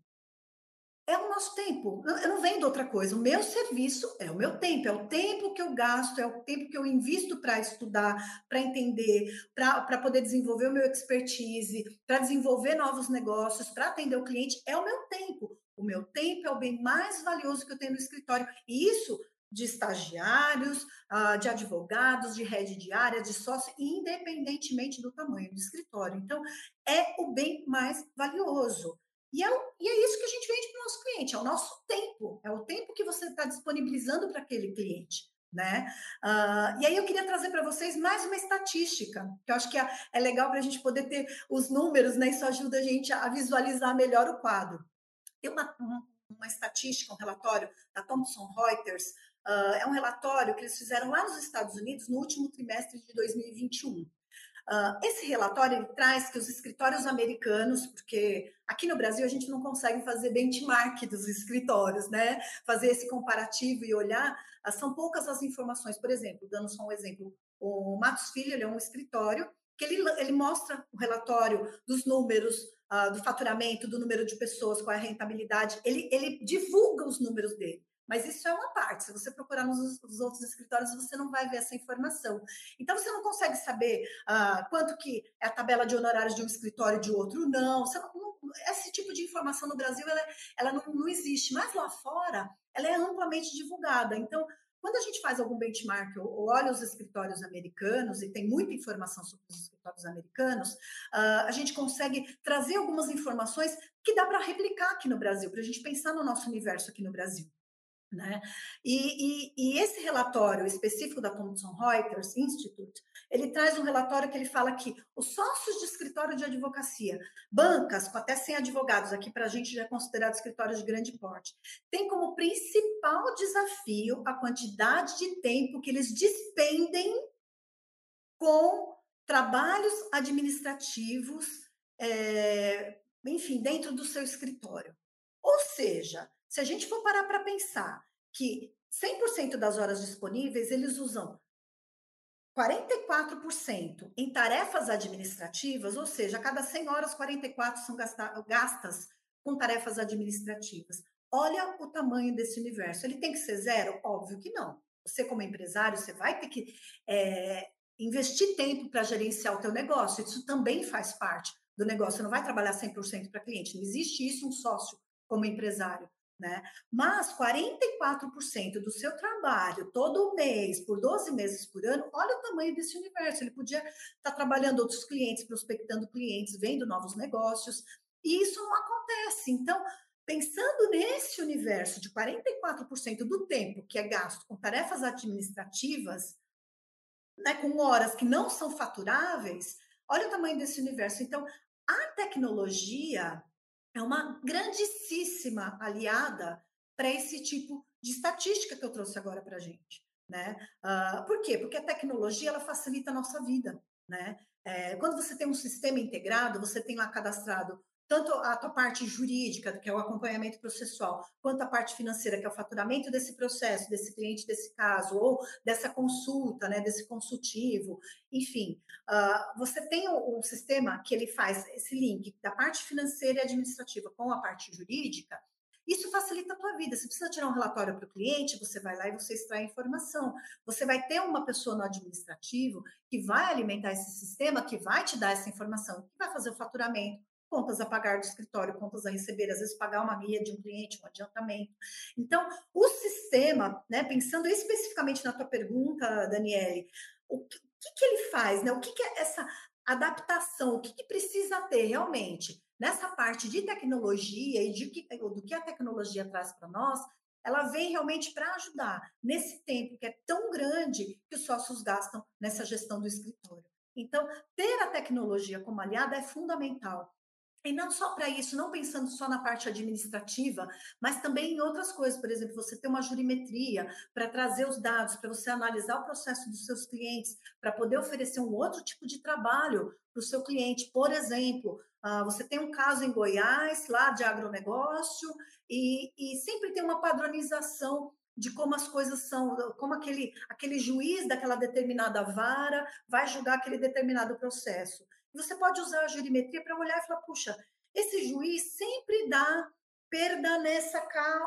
é o nosso tempo. Eu não vendo outra coisa. O meu serviço é o meu tempo, é o tempo que eu gasto, é o tempo que eu invisto para estudar, para entender, para poder desenvolver o meu expertise, para desenvolver novos negócios, para atender o cliente. É o meu tempo. O meu tempo é o bem mais valioso que eu tenho no escritório. E isso de estagiários, ah, de advogados, de rede de área, de sócio, independentemente do tamanho do escritório. Então, é o bem mais valioso. E é, e é isso que a gente vende para o nosso cliente, é o nosso tempo, é o tempo que você está disponibilizando para aquele cliente. Né? Uh, e aí eu queria trazer para vocês mais uma estatística, que eu acho que é, é legal para a gente poder ter os números, né? Isso ajuda a gente a visualizar melhor o quadro. Tem uma, uma, estatística, um relatório da Thomson Reuters, uh, é um relatório que eles fizeram lá nos Estados Unidos no último trimestre de 2021. Uh, esse relatório ele traz que os escritórios americanos, porque aqui no Brasil a gente não consegue fazer benchmark dos escritórios, né? Fazer esse comparativo e olhar, uh, são poucas as informações. Por exemplo, dando só um exemplo, o Matos Filho é um escritório que ele, ele mostra o relatório dos números uh, do faturamento, do número de pessoas, qual é a rentabilidade, ele, ele divulga os números dele. Mas isso é uma parte. Se você procurar nos, nos, outros escritórios, você não vai ver essa informação. Então, você não consegue saber ah, quanto que é a tabela de honorários de um escritório e de outro, não. não, não esse tipo de informação no Brasil, ela, ela não, não existe. Mas lá fora, ela é amplamente divulgada. Então, quando a gente faz algum benchmark ou olha os escritórios americanos, e tem muita informação sobre os escritórios americanos, uh, a gente consegue trazer algumas informações que dá para replicar aqui no Brasil, para a gente pensar no nosso universo aqui no Brasil. Né? E, e, e, esse relatório específico da Thomson Reuters Institute, ele traz um relatório que ele fala que os sócios de escritório de advocacia, bancas com até 100 advogados, aqui para a gente já é considerado escritório de grande porte, tem como principal desafio a quantidade de tempo que eles despendem com trabalhos administrativos, é, enfim, dentro do seu escritório. Ou seja, se a gente for parar para pensar que 100% das horas disponíveis eles usam 44% em tarefas administrativas, ou seja, a cada 100 horas, 44 são gastas com tarefas administrativas. Olha o tamanho desse universo. Ele tem que ser zero? Óbvio que não. Você, como empresário, você vai ter que é, investir tempo para gerenciar o teu negócio. Isso também faz parte do negócio. Você não vai trabalhar 100% para cliente. Não existe isso um sócio como empresário. Né? Mas 44% do seu trabalho todo mês, por 12 meses por ano, olha o tamanho desse universo. Ele podia estar tá trabalhando outros clientes, prospectando clientes, vendo novos negócios, e isso não acontece. Então, pensando nesse universo de 44% do tempo que é gasto com tarefas administrativas, né, com horas que não são faturáveis, olha o tamanho desse universo. Então, a tecnologia é uma grandíssima aliada para esse tipo de estatística que eu trouxe agora para a gente. Né? Uh, por quê? Porque a tecnologia ela facilita a nossa vida. Né? É, quando você tem um sistema integrado, você tem lá cadastrado tanto a tua parte jurídica, que é o acompanhamento processual, quanto a parte financeira, que é o faturamento desse processo, desse cliente, desse caso, ou dessa consulta, né, desse consultivo, enfim, uh, você tem um, um sistema que ele faz esse link da parte financeira e administrativa com a parte jurídica, isso facilita a tua vida. Você precisa tirar um relatório para o cliente, você vai lá e você extrai informação. Você vai ter uma pessoa no administrativo que vai alimentar esse sistema, que vai te dar essa informação, que vai fazer o faturamento, contas a pagar do escritório, contas a receber, às vezes pagar uma guia de um cliente, um adiantamento. Então, o sistema, né, pensando especificamente na tua pergunta, Daniele, o que, que ele faz, né? O que, que é essa adaptação, o que, que precisa ter realmente nessa parte de tecnologia e de que, do que a tecnologia traz para nós, ela vem realmente para ajudar nesse tempo que é tão grande que os sócios gastam nessa gestão do escritório. Então, ter a tecnologia como aliada é fundamental. E não só para isso, não pensando só na parte administrativa, mas também em outras coisas. Por exemplo, você ter uma jurimetria para trazer os dados, para você analisar o processo dos seus clientes, para poder oferecer um outro tipo de trabalho para o seu cliente. Por exemplo, uh, você tem um caso em Goiás, lá de agronegócio, e, e sempre tem uma padronização de como as coisas são, como aquele, aquele juiz daquela determinada vara vai julgar aquele determinado processo. Você pode usar a jurimetria para olhar e falar: puxa, esse juiz sempre dá perda nessa,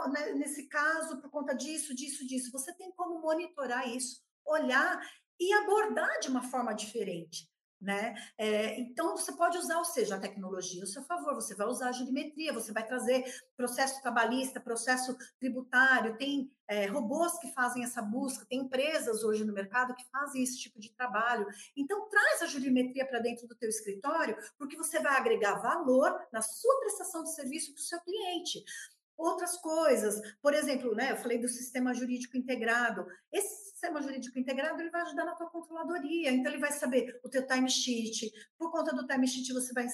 né, nesse caso por conta disso, disso, disso. Você tem como monitorar isso, olhar e abordar de uma forma diferente. Né? É, então, você pode usar, ou seja, a tecnologia a seu favor, você vai usar a jurimetria, você vai trazer processo trabalhista, processo tributário, tem é, robôs que fazem essa busca, tem empresas hoje no mercado que fazem esse tipo de trabalho. Então, traz a jurimetria para dentro do teu escritório, porque você vai agregar valor na sua prestação de serviço para o seu cliente outras coisas. Por exemplo, né, eu falei do sistema jurídico integrado. Esse sistema jurídico integrado ele vai ajudar na tua controladoria. Então, ele vai saber o teu timesheet. Por conta do timesheet, você vai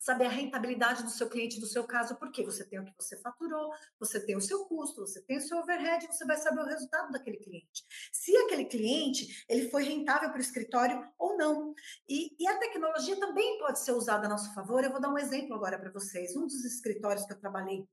saber a rentabilidade do seu cliente, do seu caso, porque você tem o que você faturou, você tem o seu custo, você tem o seu overhead, você vai saber o resultado daquele cliente. Se aquele cliente ele foi rentável para o escritório ou não. E, e, a tecnologia também pode ser usada a nosso favor. Eu vou dar um exemplo agora para vocês. Um dos escritórios que eu trabalhei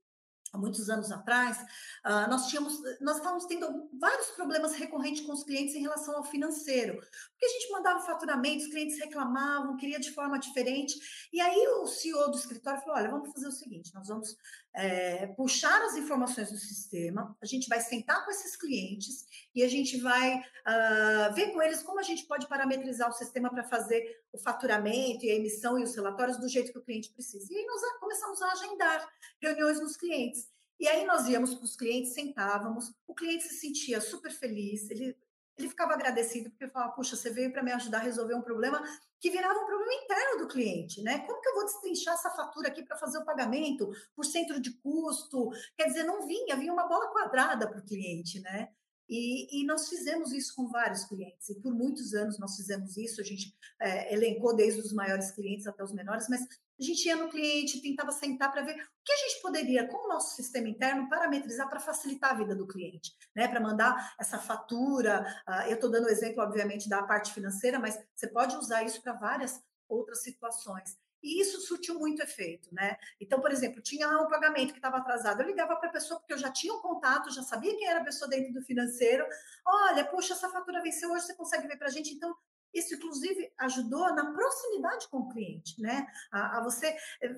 há muitos anos atrás, uh, nós tínhamos, nós estávamos tendo vários problemas recorrentes com os clientes em relação ao financeiro, porque a gente mandava faturamento, os clientes reclamavam, queria de forma diferente, e aí o CEO do escritório falou, olha, vamos fazer o seguinte, nós vamos é, puxar as informações do sistema, a gente vai sentar com esses clientes e a gente vai uh, ver com eles como a gente pode parametrizar o sistema para fazer o faturamento e a emissão e os relatórios do jeito que o cliente precisa. E aí nós começamos a agendar reuniões nos clientes. E aí nós íamos para os clientes, sentávamos, o cliente se sentia super feliz, ele, ele ficava agradecido porque falava, puxa, você veio para me ajudar a resolver um problema que virava um problema interno do cliente, né? Como que eu vou destrinchar essa fatura aqui para fazer o pagamento por centro de custo? Quer dizer, não vinha, vinha uma bola quadrada para o cliente, né? E, e, nós fizemos isso com vários clientes, e por muitos anos nós fizemos isso. A gente é, elencou desde os maiores clientes até os menores, mas a gente ia no cliente, tentava sentar para ver o que a gente poderia, com o nosso sistema interno, parametrizar para facilitar a vida do cliente, né? Para mandar essa fatura. Uh, eu estou dando o exemplo, obviamente, da parte financeira, mas você pode usar isso para várias outras situações. E isso surtiu muito efeito, né? Então, por exemplo, tinha um pagamento que estava atrasado, eu ligava para a pessoa porque eu já tinha um contato, já sabia quem era a pessoa dentro do financeiro. Olha, poxa, essa fatura venceu hoje, você consegue ver para a gente? Então, isso, inclusive, ajudou na proximidade com o cliente, né? A, a você eh,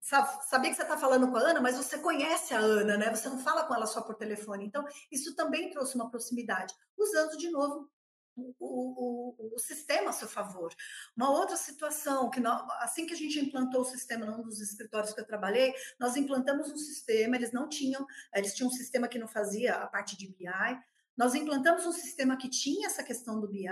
saber que você está falando com a Ana, mas você conhece a Ana, né? Você não fala com ela só por telefone. Então, isso também trouxe uma proximidade, usando de novo o, o, o, sistema a seu favor. Uma outra situação, que nós, assim que a gente implantou o sistema num dos escritórios que eu trabalhei, nós implantamos um sistema, eles não tinham, eles tinham um sistema que não fazia a parte de BI, nós implantamos um sistema que tinha essa questão do BI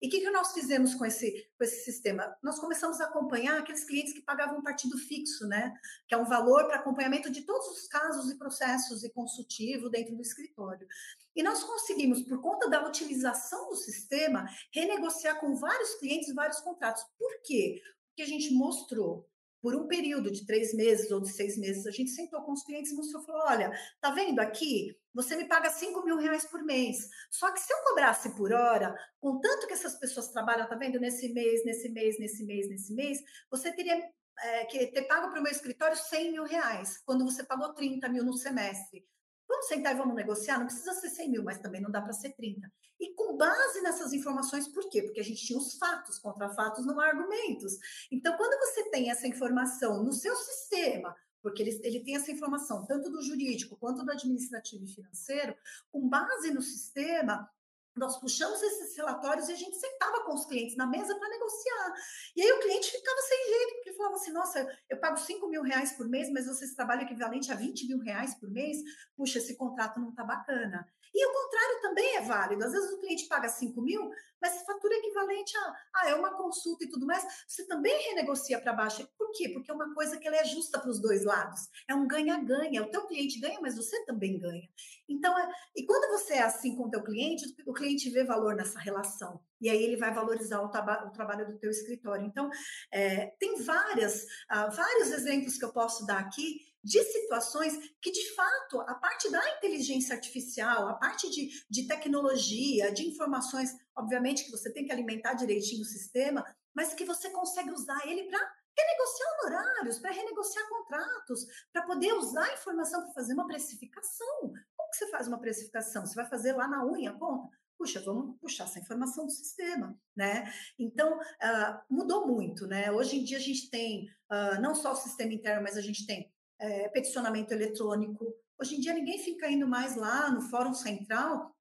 e o que, que nós fizemos com esse, com esse sistema? Nós começamos a acompanhar aqueles clientes que pagavam um partido fixo, né? Que é um valor para acompanhamento de todos os casos e processos e consultivo dentro do escritório. E nós conseguimos, por conta da utilização do sistema, renegociar com vários clientes vários contratos. Por quê? Porque a gente mostrou por um período de três meses ou de seis meses, a gente sentou com os clientes e mostrou, falou, olha, tá vendo aqui? Você me paga 5 mil reais por mês. Só que se eu cobrasse por hora, com tanto que essas pessoas trabalham, tá vendo? Nesse mês, nesse mês, nesse mês, nesse mês, você teria é, que ter pago para o meu escritório 100 mil reais, quando você pagou 30 mil no semestre. Vamos sentar e vamos negociar? Não precisa ser 100 mil, mas também não dá para ser 30. E com base nessas informações, por quê? Porque a gente tinha os fatos, contra fatos não há argumentos. Então, quando você tem essa informação no seu sistema, porque ele, ele tem essa informação tanto do jurídico quanto do administrativo e financeiro, com base no sistema, nós puxamos esses relatórios e a gente sentava com os clientes na mesa para negociar. E aí o cliente ficava sem jeito, porque falava assim: nossa, eu pago 5 mil reais por mês, mas vocês trabalham equivalente a 20 mil reais por mês. Puxa, esse contrato não está bacana. E o contrário também é válido. Às vezes o cliente paga 5 mil, mas fatura equivalente a ah, é uma consulta e tudo mais. Você também renegocia para baixo. Por quê? Porque é uma coisa que ela é justa para os dois lados. É um ganha-ganha. O teu cliente ganha, mas você também ganha. Então, é, e quando você é assim com o teu cliente, o cliente vê valor nessa relação. E aí ele vai valorizar o, o trabalho do teu escritório. Então, é, tem várias, uh, vários exemplos que eu posso dar aqui de situações que, de fato, a parte da inteligência artificial, a parte de, de tecnologia, de informações, obviamente que você tem que alimentar direitinho o sistema, mas que você consegue usar ele para renegociar honorários, para renegociar contratos, para poder usar a informação para fazer uma precificação. Como que você faz uma precificação? Você vai fazer lá na unha a conta? Puxa, vamos puxar essa informação do sistema, né? Então, uh, mudou muito, né? Hoje em dia a gente tem uh, não só o sistema interno, mas a gente tem é, peticionamento eletrônico. Hoje em dia ninguém fica indo mais lá no Fórum Central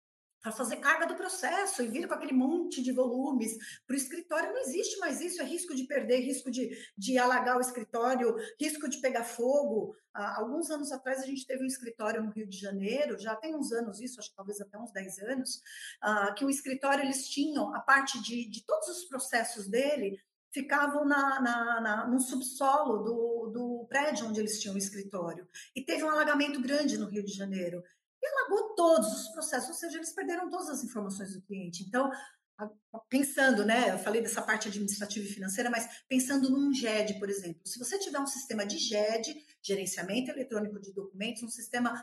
para fazer carga do processo e vir com aquele monte de volumes para o escritório. Não existe mais isso, é risco de perder, risco de, de alagar o escritório, risco de pegar fogo. Há alguns anos atrás a gente teve um escritório no Rio de Janeiro, já tem uns anos isso, acho que talvez até uns 10 anos, uh, que o escritório eles tinham a parte de, de todos os processos dele ficavam na, na, na, no subsolo do, do prédio onde eles tinham o escritório. E teve um alagamento grande no Rio de Janeiro. E alagou todos os processos, ou seja, eles perderam todas as informações do cliente. Então, pensando, né, eu falei dessa parte administrativa e financeira, mas pensando num GED, por exemplo, se você tiver um sistema de GED, gerenciamento eletrônico de documentos, um sistema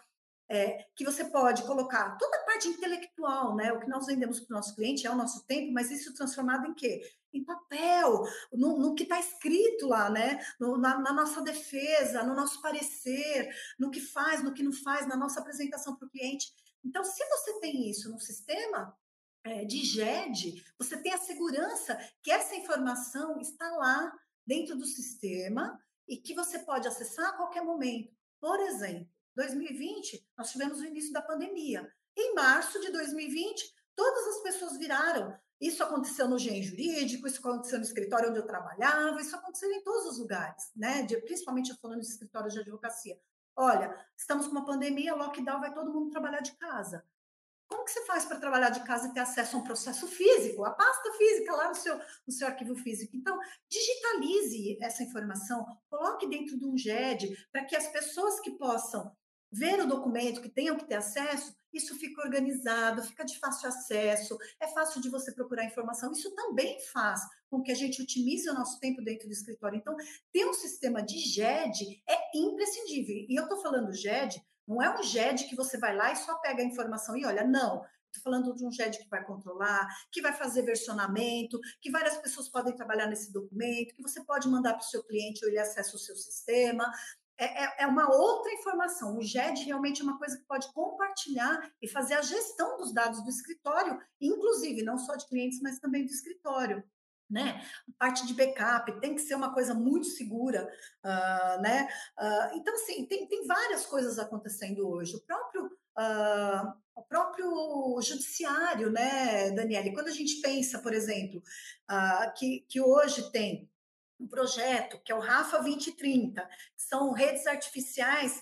é, que você pode colocar toda a parte intelectual, né? O que nós vendemos para o nosso cliente é o nosso tempo, mas isso transformado em quê? Em papel, no, no que está escrito lá, né? No, na, na, nossa defesa, no nosso parecer, no que faz, no que não faz, na nossa apresentação para o cliente. Então, se você tem isso no sistema é, de GED, você tem a segurança que essa informação está lá dentro do sistema e que você pode acessar a qualquer momento. Por exemplo, 2020, nós tivemos o início da pandemia. Em março de 2020, todas as pessoas viraram. Isso aconteceu no GEM jurídico, isso aconteceu no escritório onde eu trabalhava, isso aconteceu em todos os lugares, né? De, principalmente falando de escritórios de advocacia. Olha, estamos com uma pandemia, lockdown, vai todo mundo trabalhar de casa. Como que você faz para trabalhar de casa e ter acesso a um processo físico, a pasta física lá no seu, no seu arquivo físico? Então, digitalize essa informação, coloque dentro de um GED para que as pessoas que possam ver o documento, que tenham que ter acesso, isso fica organizado, fica de fácil acesso, é fácil de você procurar informação. Isso também faz com que a gente otimize o nosso tempo dentro do escritório. Então, ter um sistema de GED é imprescindível. E eu estou falando GED não é um GED que você vai lá e só pega a informação e olha, não. Estou falando de um GED que vai controlar, que vai fazer versionamento, que várias pessoas podem trabalhar nesse documento, que você pode mandar para o seu cliente ou ele acessa o seu sistema. É, é, é, uma outra informação. O GED realmente é uma coisa que pode compartilhar e fazer a gestão dos dados do escritório, inclusive não só de clientes, mas também do escritório né? Parte de backup tem que ser uma coisa muito segura, uh, né? Uh, então, assim, tem, tem várias coisas acontecendo hoje. O próprio, uh, o próprio judiciário, né, Daniele? Quando a gente pensa, por exemplo, que, que hoje tem um projeto que é o Rafa 2030, que são redes artificiais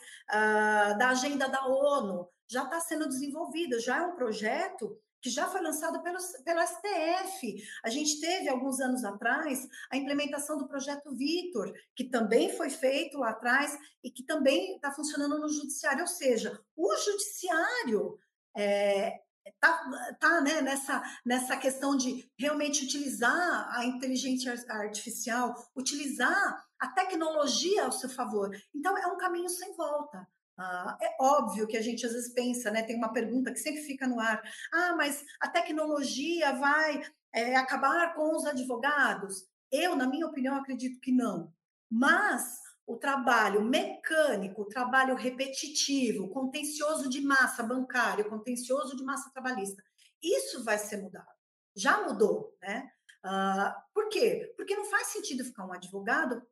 da agenda da ONU, já está sendo desenvolvido, já é um projeto que já foi lançado pelo, pelo STF. A gente teve, alguns anos atrás, a implementação do projeto Vitor, que também foi feito lá atrás e que também está funcionando no judiciário. Ou seja, o judiciário é, tá, tá né, nessa, nessa questão de realmente utilizar a inteligência artificial, utilizar a tecnologia ao seu favor. Então, é um caminho sem volta. Ah, é óbvio que a gente às vezes pensa, né? Tem uma pergunta que sempre fica no ar: ah, mas a tecnologia vai é, acabar com os advogados? Eu, na minha opinião, acredito que não. Mas o trabalho mecânico, o trabalho repetitivo, contencioso de massa bancário, contencioso de massa trabalhista, isso vai ser mudado. Já mudou, né? Uh, por quê? Porque não faz sentido ficar um advogado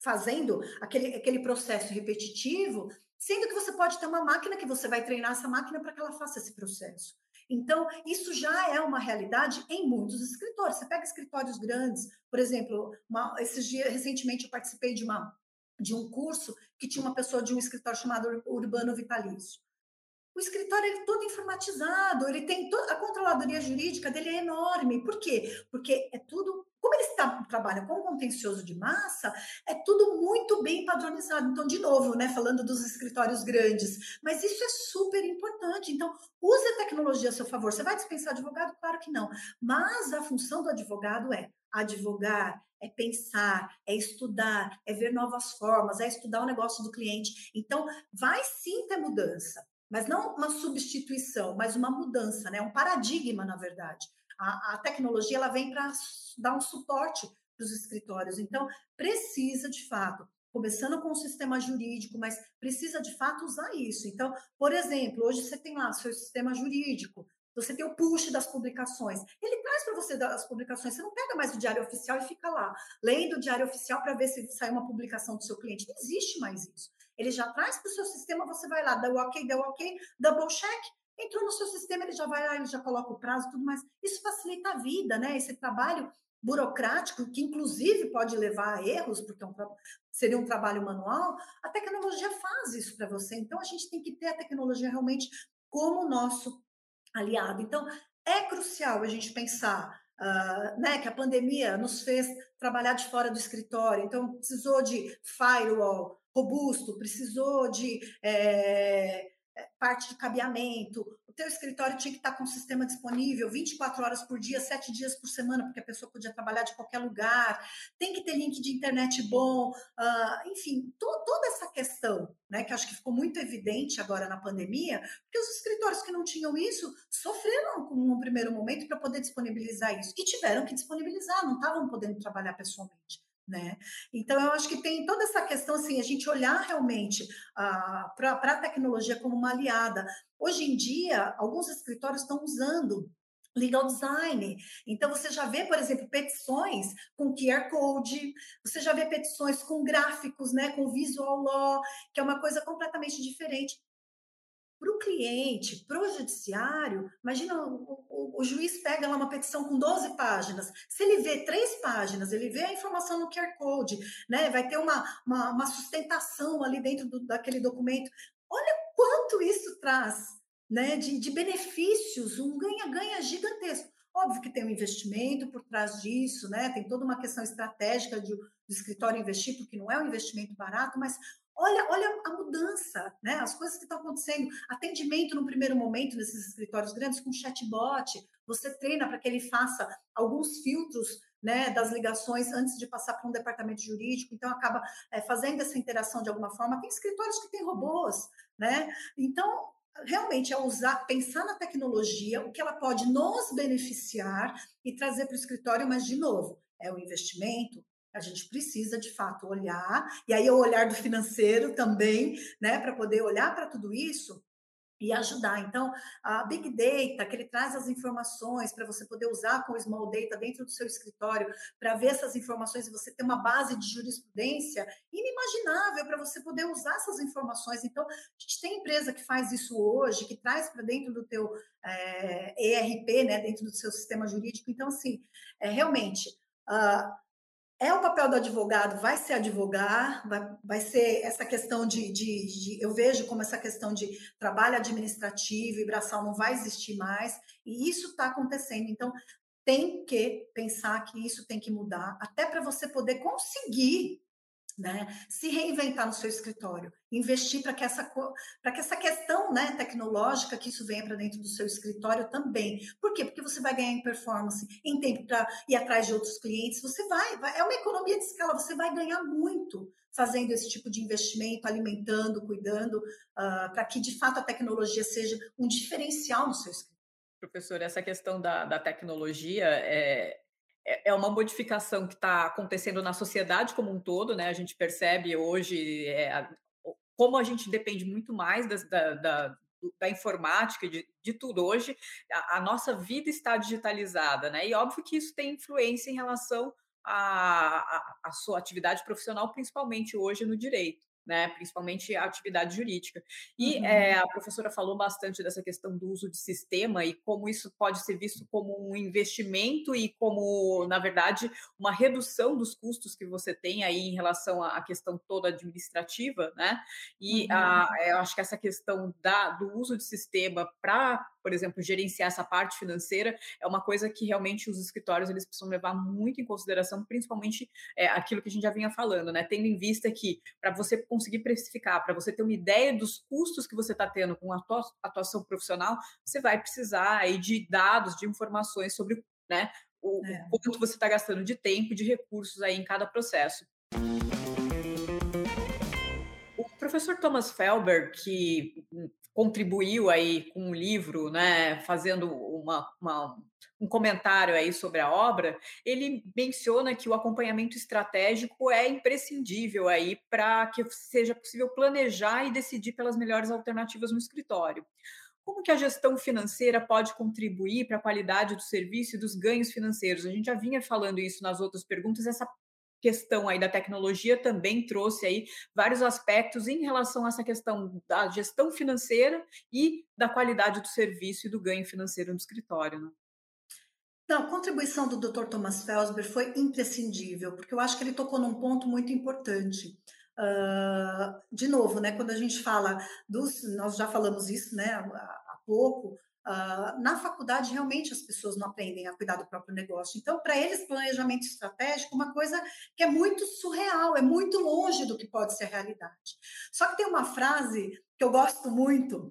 fazendo aquele, aquele processo repetitivo Sendo que você pode ter uma máquina que você vai treinar essa máquina para que ela faça esse processo. Então, isso já é uma realidade em muitos escritórios. Você pega escritórios grandes, por exemplo, uma, esses dias, recentemente eu participei de, uma, de um curso que tinha uma pessoa de um escritório chamado Urbano Vitalício. O escritório é todo informatizado, ele tem a controladoria jurídica dele é enorme. Por quê? Porque é tudo como eles tá, trabalham com contencioso de massa, é tudo muito bem padronizado. Então, de novo, né, falando dos escritórios grandes, mas isso é super importante. Então, use a tecnologia a seu favor. Você vai dispensar advogado? Claro que não. Mas a função do advogado é advogar, é pensar, é estudar, é ver novas formas, é estudar o negócio do cliente. Então, vai sim ter mudança, mas não uma substituição, mas uma mudança, né? Um paradigma, na verdade. A, a tecnologia ela vem para dar um suporte para os escritórios. Então, precisa de fato, começando com o sistema jurídico, mas precisa de fato usar isso. Então, por exemplo, hoje você tem lá seu sistema jurídico, você tem o push das publicações. Ele traz para você as publicações. Você não pega mais o diário oficial e fica lá lendo o diário oficial para ver se sai uma publicação do seu cliente. Não existe mais isso. Ele já traz para o seu sistema, você vai lá, dá o ok, dá o ok, double check, Entrou no seu sistema, ele já vai lá, ele já coloca o prazo tudo mais. Isso facilita a vida, né? Esse trabalho burocrático, que inclusive pode levar a erros, porque é seria um trabalho manual, a tecnologia faz isso para você. Então, a gente tem que ter a tecnologia realmente como nosso aliado. Então, é crucial a gente pensar uh, né, que a pandemia nos fez trabalhar de fora do escritório, então precisou de firewall robusto, precisou de. É, parte de cabeamento, teu escritório tinha que estar com o sistema disponível 24 horas por dia, 7 dias por semana, porque a pessoa podia trabalhar de qualquer lugar, tem que ter link de internet bom, uh, enfim, to, toda essa questão, né, que acho que ficou muito evidente agora na pandemia, porque os escritórios que não tinham isso sofreram no primeiro momento para poder disponibilizar isso, e tiveram que disponibilizar, não estavam podendo trabalhar pessoalmente. Né? Então, eu acho que tem toda essa questão, assim, a gente olhar realmente ah, para a tecnologia como uma aliada. Hoje em dia, alguns escritórios estão usando legal design. Então, você já vê, por exemplo, petições com QR Code, você já vê petições com gráficos, né, com visual law, que é uma coisa completamente diferente. Para o cliente, para o judiciário, imagina o, o, o, juiz pega lá uma petição com 12 páginas. Se ele vê três páginas, ele vê a informação no QR Code, né? Vai ter uma, uma, uma sustentação ali dentro do, daquele documento. Olha quanto isso traz né, de, de benefícios, um ganha-ganha gigantesco. Óbvio que tem um investimento por trás disso, né? Tem toda uma questão estratégica de, do escritório investir, porque não é um investimento barato, mas olha, olha a mudança, né? As coisas que estão acontecendo. Atendimento no primeiro momento nesses escritórios grandes com chatbot. Você treina para que ele faça alguns filtros né, das ligações antes de passar para um departamento jurídico, então acaba é, fazendo essa interação de alguma forma. Tem escritórios que têm robôs, né? Então, realmente é usar, pensar na tecnologia, o que ela pode nos beneficiar e trazer para o escritório, mas de novo, é o investimento. A gente precisa de fato olhar, e aí é o olhar do financeiro também, né, para poder olhar para tudo isso e ajudar. Então, a Big Data, que ele traz as informações para você poder usar com o Small Data dentro do seu escritório, para ver essas informações e você ter uma base de jurisprudência inimaginável para você poder usar essas informações. Então, a gente tem empresa que faz isso hoje, que traz para dentro do teu é, eh, ERP, né, dentro do seu sistema jurídico. Então, assim, é, realmente, uh, é o papel do advogado, vai ser advogar, vai, vai ser essa questão de, de, de, Eu vejo como essa questão de trabalho administrativo e braçal não vai existir mais, e isso está acontecendo. Então, tem que pensar que isso tem que mudar, até para você poder conseguir né? Se reinventar no seu escritório, investir para que essa para que essa questão, né, tecnológica que isso venha para dentro do seu escritório também. Por quê? Porque você vai ganhar em performance, em tempo para ir atrás de outros clientes. Você vai, vai, é uma economia de escala. Você vai ganhar muito fazendo esse tipo de investimento, alimentando, cuidando, uh, para que de fato a tecnologia seja um diferencial no seu escritório. Professor, essa questão da, da tecnologia é, é, é uma modificação que está acontecendo na sociedade como um todo, né? A gente percebe hoje é, como a gente depende muito mais da, da, da informática, de, de tudo. Hoje, a, a, nossa vida está digitalizada, né? E óbvio que isso tem influência em relação à sua atividade profissional, principalmente hoje no direito né, principalmente a atividade jurídica. E uhum. é, a professora falou bastante dessa questão do uso de sistema e como isso pode ser visto como um investimento e como, na verdade, uma redução dos custos que você tem aí em relação à questão toda administrativa, né? E uhum. a, eu acho que essa questão da, do uso de sistema para por exemplo, gerenciar essa parte financeira é uma coisa que realmente os escritórios eles precisam levar muito em consideração, principalmente é, aquilo que a gente já vinha falando, né? Tendo em vista que para você conseguir precificar, para você ter uma ideia dos custos que você está tendo com a atuação profissional, você vai precisar aí de dados, de informações sobre né, o, é. o quanto você está gastando de tempo e de recursos aí em cada processo. O professor Thomas Felber, que contribuiu aí com o um livro, né, fazendo uma, uma, um comentário aí sobre a obra, ele menciona que o acompanhamento estratégico é imprescindível aí para que seja possível planejar e decidir pelas melhores alternativas no escritório. Como que a gestão financeira pode contribuir para a qualidade do serviço e dos ganhos financeiros? A gente já vinha falando isso nas outras perguntas, essa questão aí da tecnologia também trouxe aí vários aspectos em relação a essa questão da gestão financeira e da qualidade do serviço e do ganho financeiro no escritório. Né? Não, a contribuição do Dr. Thomas Felsber foi imprescindível, porque eu acho que ele tocou num ponto muito importante. Uh, de novo, né, quando a gente fala dos, nós já falamos isso, né, há, há pouco, Uh, na faculdade, realmente, as pessoas não aprendem a cuidar do próprio negócio. Então, para eles, planejamento estratégico é uma coisa que é muito surreal, é muito longe do que pode ser a realidade. Só que tem uma frase que eu gosto muito,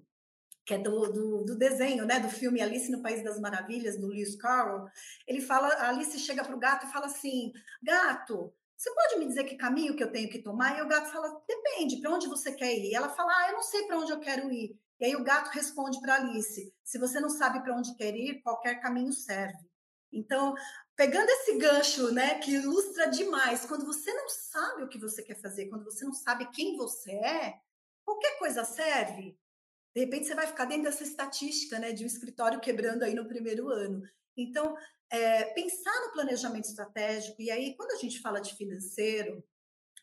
que é do, do, do, desenho, né, do filme Alice no País das Maravilhas, do Lewis Carroll. Ele fala, a Alice chega para o gato e fala assim, gato, você pode me dizer que caminho que eu tenho que tomar? E o gato fala, depende, para onde você quer ir? E ela fala, ah, eu não sei para onde eu quero ir. E aí o gato responde para Alice: se você não sabe para onde quer ir, qualquer caminho serve. Então, pegando esse gancho, né, que ilustra demais, quando você não sabe o que você quer fazer, quando você não sabe quem você é, qualquer coisa serve. De repente você vai ficar dentro dessa estatística, né, de um escritório quebrando aí no primeiro ano. Então, é, pensar no planejamento estratégico, e aí quando a gente fala de financeiro,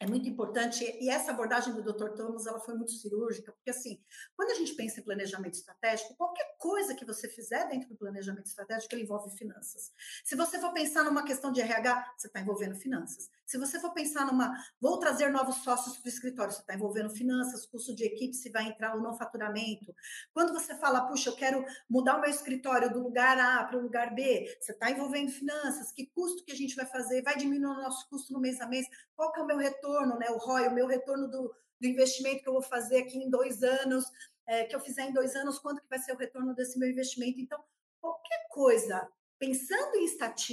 é muito importante e essa abordagem do Dr. Thomas ela foi muito cirúrgica porque assim quando a gente pensa em planejamento estratégico qualquer coisa que você fizer dentro do planejamento estratégico ele envolve finanças se você for pensar numa questão de RH você está envolvendo finanças se você for pensar numa vou trazer novos sócios para o escritório você está envolvendo finanças custo de equipe se vai entrar ou não faturamento quando você fala puxa eu quero mudar o meu escritório do lugar A para o lugar B você está envolvendo finanças que custo que a gente vai fazer vai diminuir o nosso custo no mês a mês qual que é o meu retorno retorno, né? O ROI, o meu retorno do, do investimento que eu vou fazer aqui em dois anos, é, que eu fizer em dois anos, quanto que vai ser o retorno desse meu investimento? Então, qualquer coisa, pensando em,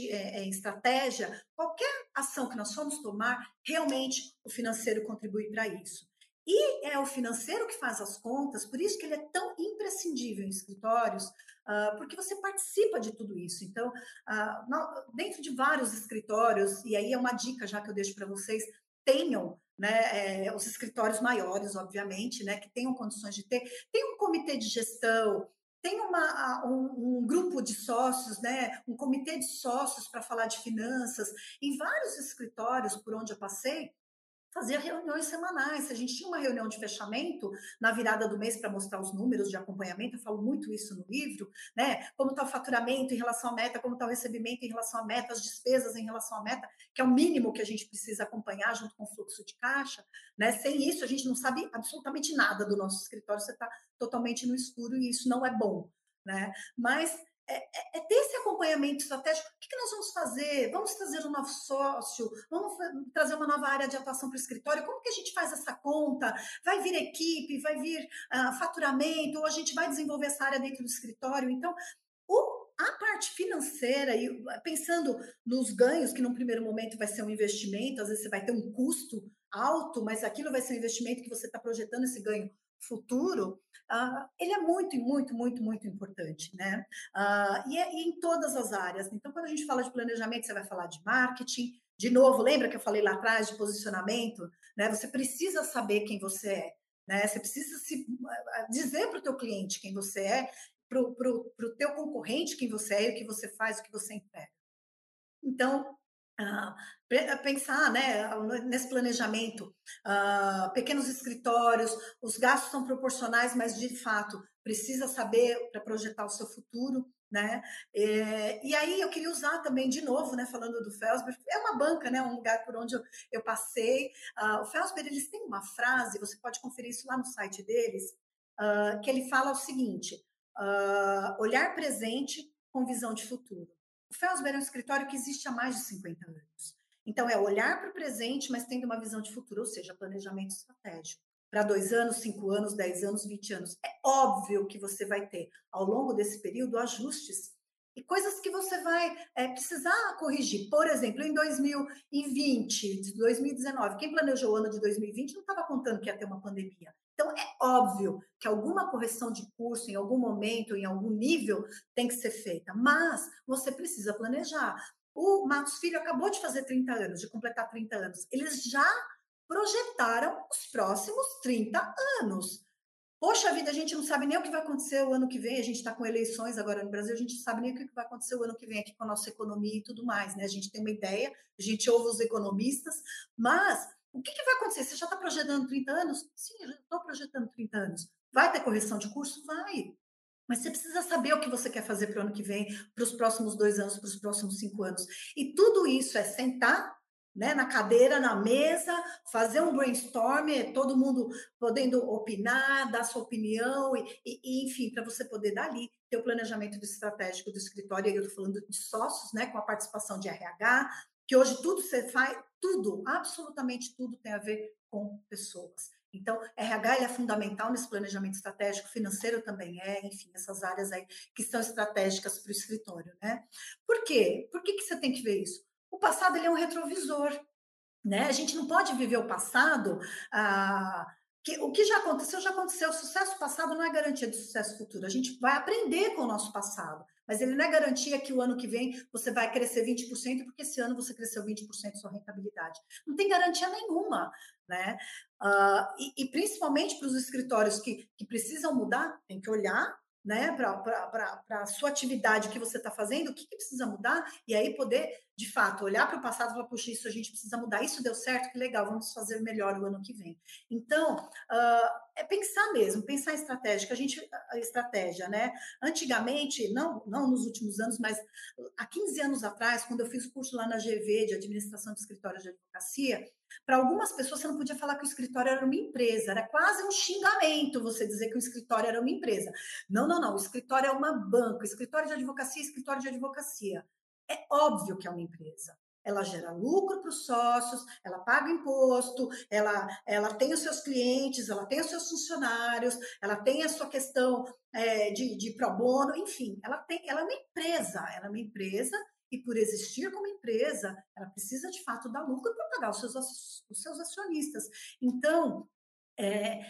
é, é, em estratégia, qualquer ação que nós formos tomar, realmente o financeiro contribui para isso. E é o financeiro que faz as contas, por isso que ele é tão imprescindível em escritórios, uh, porque você participa de tudo isso. Então, uh, dentro de vários escritórios, e aí é uma dica já que eu deixo para vocês, tenham né, é, os escritórios maiores, obviamente, né, que tenham condições de ter, tem um comitê de gestão, tem uma, um, um, grupo de sócios, né, um comitê de sócios para falar de finanças. Em vários escritórios por onde eu passei, fazia reuniões semanais. A gente tinha uma reunião de fechamento na virada do mês para mostrar os números de acompanhamento, eu falo muito isso no livro, né? Como está o faturamento em relação à meta, como está o recebimento em relação à meta, as despesas em relação à meta, que é o mínimo que a gente precisa acompanhar junto com o fluxo de caixa, né? Sem isso, a gente não sabe absolutamente nada do nosso escritório, você está totalmente no escuro e isso não é bom, né? Mas é, é, é, ter esse acompanhamento estratégico. O que, que, nós vamos fazer? Vamos trazer um novo sócio? Vamos trazer uma nova área de atuação para o escritório? Como que a gente faz essa conta? Vai vir equipe? Vai vir uh, faturamento? Ou a gente vai desenvolver essa área dentro do escritório? Então, o, a parte financeira, e pensando nos ganhos, que num primeiro momento vai ser um investimento, às vezes você vai ter um custo alto, mas aquilo vai ser um investimento que você está projetando esse ganho futuro, uh, ele é muito, muito, muito, muito importante, né? Uh, e, é, e em todas as áreas. Então, quando a gente fala de planejamento, você vai falar de marketing. De novo, lembra que eu falei lá atrás de posicionamento? Né? Você precisa saber quem você é. Né? Você precisa se dizer para o teu cliente quem você é, para o teu concorrente quem você é, o que você faz, o que você entrega. Então, uh, pensar né, nesse planejamento, uh, pequenos escritórios, os gastos são proporcionais, mas de fato precisa saber para projetar o seu futuro. Né? É, e aí eu queria usar também de novo, né, falando do Felsberg, é uma banca, né, um lugar por onde eu, eu passei. Uh, o Felsberg eles têm uma frase, você pode conferir isso lá no site deles, que ele fala o seguinte: olhar presente com visão de futuro. O Felsberg é um escritório que existe há mais de 50 anos. Então, é olhar para o presente, mas tendo uma visão de futuro, ou seja, planejamento estratégico. Para dois anos, cinco anos, dez anos, vinte anos. É óbvio que você vai ter, ao longo desse período, ajustes e coisas que você vai é, precisar corrigir. Por exemplo, em 2020, 2019, quem planejou o ano de 2020 não estava contando que ia ter uma pandemia. Então, é óbvio que alguma correção de curso, em algum momento, em algum nível, tem que ser feita, mas você precisa planejar. O Matos Filho acabou de fazer 30 anos, de completar 30 anos. Eles já projetaram os próximos 30 anos. Poxa vida, a gente não sabe nem o que vai acontecer o ano que vem. A gente está com eleições agora no Brasil, a gente não sabe nem o que vai acontecer o ano que vem aqui com a nossa economia e tudo mais, né? A gente tem uma ideia, a gente ouve os economistas, mas o que, que vai acontecer? Você já está projetando 30 anos? Sim, já estou projetando 30 anos. Vai ter correção de curso? Vai. Mas você precisa saber o que você quer fazer para o ano que vem, para os próximos dois anos, para os próximos cinco anos. E tudo isso é sentar né, na cadeira, na mesa, fazer um brainstorm, todo mundo podendo opinar, dar sua opinião, e, e enfim, para você poder dali ter o planejamento estratégico do escritório, e eu estou falando de sócios, né, com a participação de RH, que hoje tudo você faz, tudo, absolutamente tudo tem a ver com pessoas. Então, RH é fundamental nesse planejamento estratégico, financeiro também é, enfim, essas áreas aí que são estratégicas para o escritório, né? Por quê? Por que, que você tem que ver isso? O passado ele é um retrovisor, né? A gente não pode viver o passado ah, que, o que já aconteceu, já aconteceu. O sucesso passado não é garantia de sucesso futuro. A gente vai aprender com o nosso passado, mas ele não é garantia que o ano que vem você vai crescer 20%, porque esse ano você cresceu 20% sua rentabilidade. Não tem garantia nenhuma. Né? Uh, e, e, principalmente para os escritórios que, que precisam mudar, tem que olhar né, para a sua atividade que você está fazendo, o que, que, precisa mudar, e aí poder, de fato, olhar para o passado e falar, puxa, isso a gente precisa mudar, isso deu certo, que legal, vamos fazer melhor o ano que vem. Então, uh, é pensar mesmo, pensar estratégica, a gente, a estratégia, né? Antigamente, não, não nos últimos anos, mas há 15 anos atrás, quando eu fiz curso lá na GV de Administração de Escritórios de Advocacia, para algumas pessoas você não podia falar que o escritório era uma empresa, era quase um xingamento você dizer que o escritório era uma empresa. Não, não, não, o escritório é uma banca, escritório de advocacia, escritório de advocacia. É óbvio que é uma empresa. Ela gera lucro para os sócios, ela paga imposto, ela, ela tem os seus clientes, ela tem os seus funcionários, ela tem a sua questão é, de, de pro bono, enfim, ela, tem, ela é uma empresa, ela é uma empresa e por existir como empresa, ela precisa de fato dar lucro para pagar os seus, os seus acionistas. Então, é,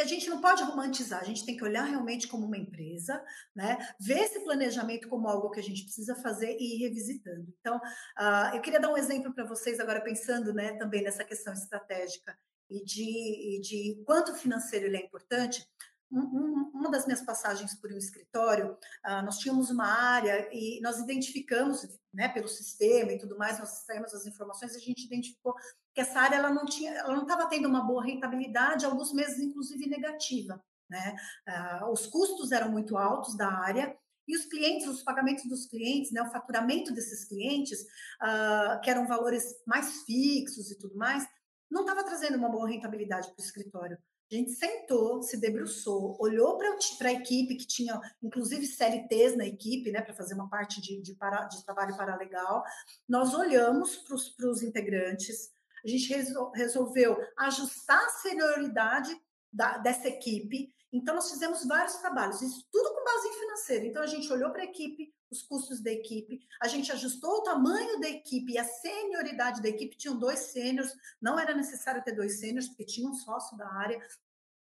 a gente não pode romantizar, a gente tem que olhar realmente como uma empresa, né? ver esse planejamento como algo que a gente precisa fazer e ir revisitando. Então, uh, eu queria dar um exemplo para vocês agora, pensando né, também nessa questão estratégica e de, e de quanto financeiro ele é importante uma das minhas passagens por um escritório, uh, nós tínhamos uma área e nós identificamos, né, pelo sistema e tudo mais, nós extraímos as informações, a gente identificou que essa área ela não tinha, ela não estava tendo uma boa rentabilidade, alguns meses inclusive negativa, né? Uh, os custos eram muito altos da área e os clientes, os pagamentos dos clientes, né, o faturamento desses clientes, uh, que eram valores mais fixos e tudo mais, não estava trazendo uma boa rentabilidade para o escritório. A gente sentou, se debruçou, olhou para a equipe, que tinha inclusive CLTs na equipe, né, para fazer uma parte de, de, para, de trabalho paralegal. Nós olhamos para os integrantes, a gente resol, resolveu ajustar a senioridade da, dessa equipe. Então, nós fizemos vários trabalhos, isso tudo com base em financeiro. Então, a gente olhou para a equipe, os custos da equipe, a gente ajustou o tamanho da equipe e a senioridade da equipe. Tinham dois sêniores, não era necessário ter dois sêniores, porque tinha um sócio da área.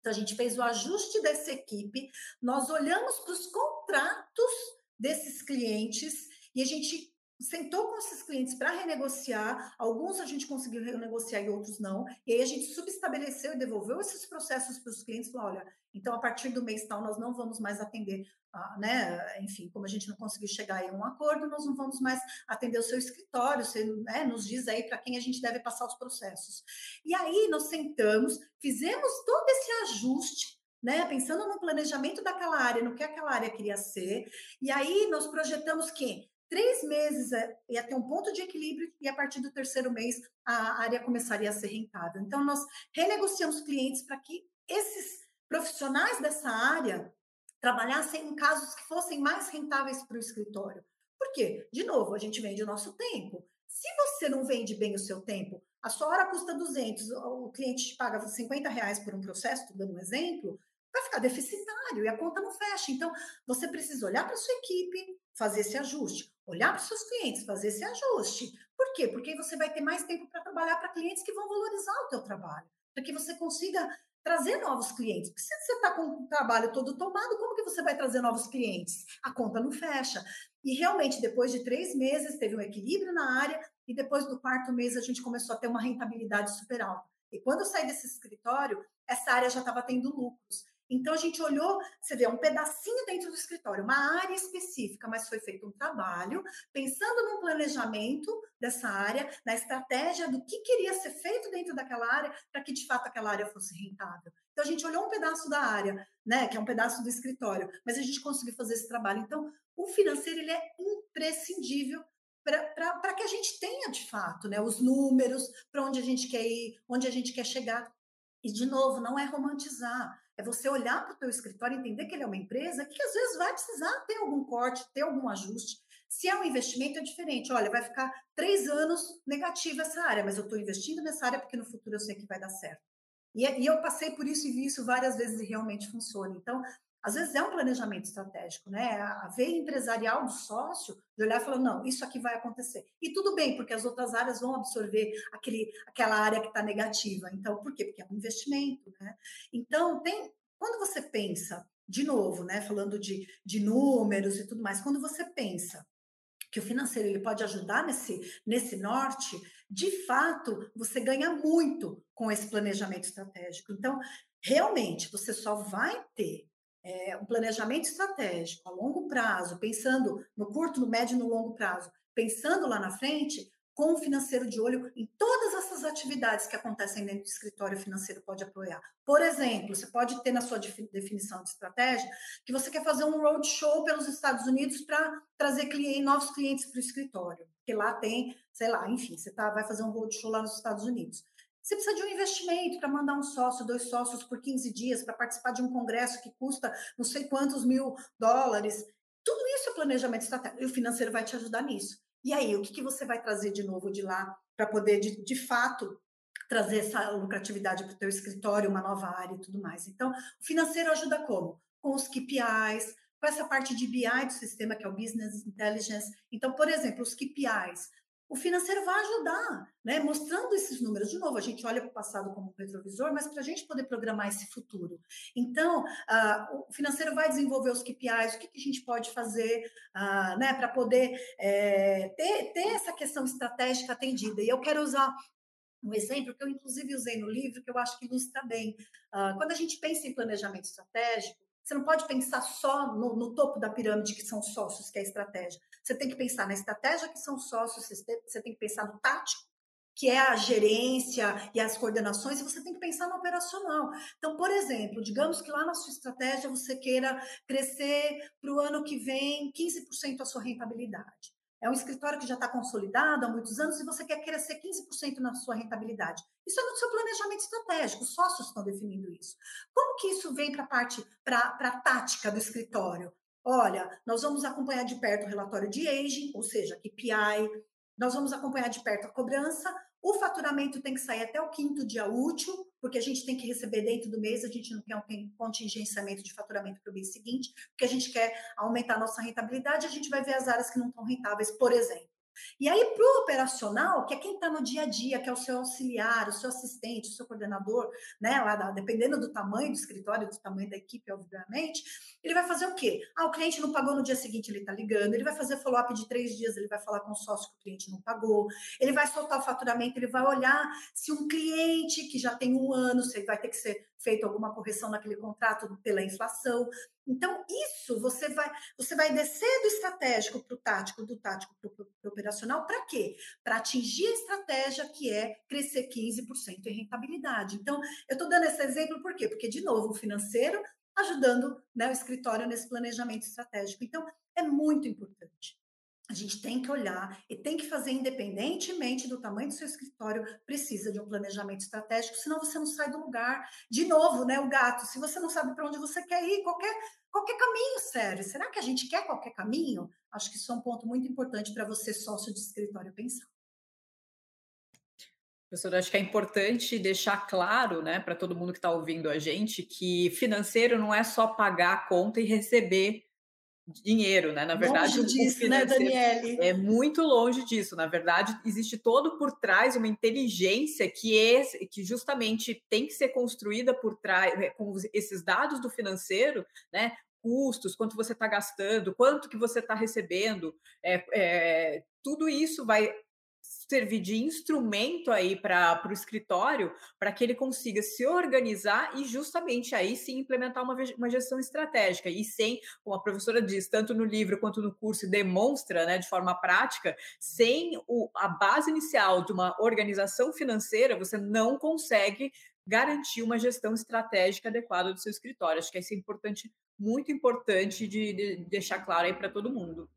Então, a gente fez o ajuste dessa equipe, nós olhamos para os contratos desses clientes e a gente sentou com esses clientes para renegociar, alguns a gente conseguiu renegociar e outros não, e aí a gente subestabeleceu e devolveu esses processos para os clientes, falou, olha, então a partir do mês tal nós não vamos mais atender, né, enfim, como a gente não conseguiu chegar em um acordo, nós não vamos mais atender o seu escritório, você né, nos diz aí para quem a gente deve passar os processos. E aí nós sentamos, fizemos todo esse ajuste, né, pensando no planejamento daquela área, no que aquela área queria ser, e aí nós projetamos que três meses é, ia ter um ponto de equilíbrio e a partir do terceiro mês a área começaria a ser rentável. Então, nós renegociamos clientes para que esses profissionais dessa área trabalhassem em casos que fossem mais rentáveis para o escritório. Por quê? De novo, a gente vende o nosso tempo. Se você não vende bem o seu tempo, a sua hora custa 200, o cliente te paga 50 reais por um processo, dando um exemplo, vai ficar deficitário e a conta não fecha. Então, você precisa olhar para sua equipe, fazer esse ajuste, olhar para os seus clientes, fazer esse ajuste. Por quê? Porque você vai ter mais tempo para trabalhar para clientes que vão valorizar o teu trabalho, para que você consiga trazer novos clientes. Porque se você está com o trabalho todo tomado, como que você vai trazer novos clientes? A conta não fecha. E realmente, depois de três meses, teve um equilíbrio na área, e depois do quarto mês a gente começou a ter uma rentabilidade super alta. E quando eu saí desse escritório, essa área já estava tendo lucros. Então a gente olhou, você vê, um pedacinho dentro do escritório, uma área específica, mas foi feito um trabalho pensando no planejamento dessa área, na estratégia do que queria ser feito dentro daquela área para que de fato aquela área fosse rentável. Então a gente olhou um pedaço da área, né, que é um pedaço do escritório, mas a gente conseguiu fazer esse trabalho. Então o financeiro ele é imprescindível para que a gente tenha de fato né, os números, para onde a gente quer ir, onde a gente quer chegar. E, de novo, não é romantizar. É você olhar para o teu escritório e entender que ele é uma empresa que às vezes vai precisar ter algum corte, ter algum ajuste. Se é um investimento, é diferente. Olha, vai ficar três anos negativa essa área, mas eu estou investindo nessa área porque no futuro eu sei que vai dar certo. E, e eu passei por isso e vi isso várias vezes e realmente funciona. Então, às vezes é um planejamento estratégico, né? A veia empresarial do sócio de olhar e falar, não, isso aqui vai acontecer. E tudo bem, porque as outras áreas vão absorver aquele, aquela área que está negativa. Então, por quê? Porque é um investimento, né? Então, tem, quando você pensa, de novo, né? Falando de, de números e tudo mais, quando você pensa que o financeiro ele pode ajudar nesse, nesse norte, de fato, você ganha muito com esse planejamento estratégico. Então, realmente, você só vai ter é, um planejamento estratégico a longo prazo, pensando no curto, no médio e no longo prazo, pensando lá na frente, com o financeiro de olho em todas essas atividades que acontecem dentro do escritório financeiro pode apoiar. Por exemplo, você pode ter na sua definição de estratégia que você quer fazer um roadshow pelos Estados Unidos para trazer cliente, novos clientes para o escritório, porque lá tem, sei lá, enfim, você tá, vai fazer um roadshow lá nos Estados Unidos. Você precisa de um investimento para mandar um sócio, dois sócios por 15 dias, para participar de um congresso que custa não sei quantos mil dólares. Tudo isso é planejamento estratégico. E o financeiro vai te ajudar nisso. E aí, o que, que você vai trazer de novo de lá para poder, de, de fato, trazer essa lucratividade para o teu escritório, uma nova área e tudo mais. Então, o financeiro ajuda como? Com os KPIs, com essa parte de BI do sistema, que é o Business Intelligence. Então, por exemplo, os KPIs o financeiro vai ajudar, né? Mostrando esses números. De novo, a gente olha para o passado como um retrovisor, mas para a gente poder programar esse futuro. Então, uh, o financeiro vai desenvolver os KPIs, o que, que a gente pode fazer uh, né, para poder é, ter, ter essa questão estratégica atendida. E eu quero usar um exemplo que eu, inclusive, usei no livro, que eu acho que ilustra bem. Uh, quando a gente pensa em planejamento estratégico, você não pode pensar só no, no, topo da pirâmide, que são sócios, que é a estratégia. Você tem que pensar na estratégia, que são sócios, você tem que pensar no tático, que é a gerência e as coordenações, e você tem que pensar no operacional. Então, por exemplo, digamos que lá na sua estratégia você queira crescer para o ano que vem 15% a sua rentabilidade é um escritório que já está consolidado há muitos anos e você quer crescer 15% na sua rentabilidade. Isso é no seu planejamento estratégico, os sócios estão definindo isso. Como que isso vem para a parte, para a tática do escritório? Olha, nós vamos acompanhar de perto o relatório de aging, ou seja, KPI, nós vamos acompanhar de perto a cobrança, o faturamento tem que sair até o quinto dia útil, porque a gente tem que receber dentro do mês, a gente não quer um contingenciamento de faturamento para o mês seguinte, porque a gente quer aumentar a nossa rentabilidade, a gente vai ver as áreas que não estão rentáveis, por exemplo. E aí, para o operacional, que é quem está no dia a dia, que é o seu auxiliar, o seu assistente, o seu coordenador, né? Lá da, dependendo do tamanho do escritório, do tamanho da equipe, obviamente, ele vai fazer o quê? Ah, o cliente não pagou no dia seguinte, ele está ligando, ele vai fazer follow-up de três dias, ele vai falar com o sócio que o cliente não pagou, ele vai soltar o faturamento, ele vai olhar se um cliente que já tem um ano, se ele vai ter que ser feito alguma correção naquele contrato pela inflação. Então, isso você vai, você vai descer do estratégico para o tático, do tático para o operacional, para quê? Para atingir a estratégia que é crescer 15% em rentabilidade. Então, eu estou dando esse exemplo por quê? Porque, de novo, o financeiro ajudando né, o escritório nesse planejamento estratégico. Então, é muito importante. A gente tem que olhar e tem que fazer, independentemente do tamanho do seu escritório, precisa de um planejamento estratégico, senão você não sai do lugar. De novo, né, o gato, se você não sabe para onde você quer ir, qualquer, qualquer caminho serve. Será que a gente quer qualquer caminho? Acho que isso é um ponto muito importante para você, sócio de escritório, pensar. Professora, acho que é importante deixar claro, né, para todo mundo que está ouvindo a gente, que financeiro não é só pagar a conta e receber dinheiro, né? Na verdade, longe disso, né, Daniele? É muito longe disso. Na verdade, existe todo por trás uma inteligência que é, que justamente tem que ser construída por trás é, com esses dados do financeiro, né? Custos, quanto você está gastando, quanto que você está recebendo, é, é, tudo isso vai servir de instrumento aí para o escritório para que ele consiga se organizar e justamente aí sim implementar uma, uma gestão estratégica. E sem, como a professora diz, tanto no livro quanto no curso, demonstra né, de forma prática, sem o, a base inicial de uma organização financeira, você não consegue garantir uma gestão estratégica adequada do seu escritório. Acho que isso é importante, muito importante de, de deixar claro aí para todo mundo.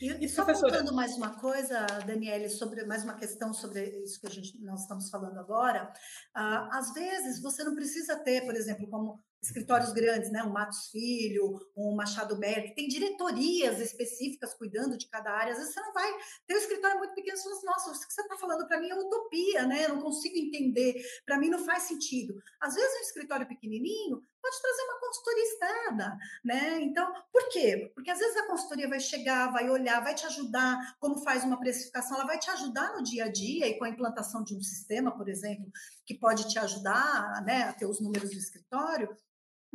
E, e só contando mais uma coisa, Daniele, sobre mais uma questão sobre isso que a gente nós estamos falando agora. Uh, às vezes você não precisa ter, por exemplo, como escritórios grandes, né? Um Matos Filho, um Machado Berg, tem diretorias específicas cuidando de cada área. Às vezes você não vai ter um escritório muito pequeno, você fala assim, nossa, o que você está falando para mim é utopia, né? Eu não consigo entender, para mim não faz sentido. Às vezes um escritório pequenininho pode trazer uma consultoria externa, né? Então, por quê? Porque às vezes a consultoria vai chegar, vai olhar, vai te ajudar como faz uma precificação, ela vai te ajudar no dia a dia e com a implantação de um sistema, por exemplo, que pode te ajudar, né, a ter os números do escritório,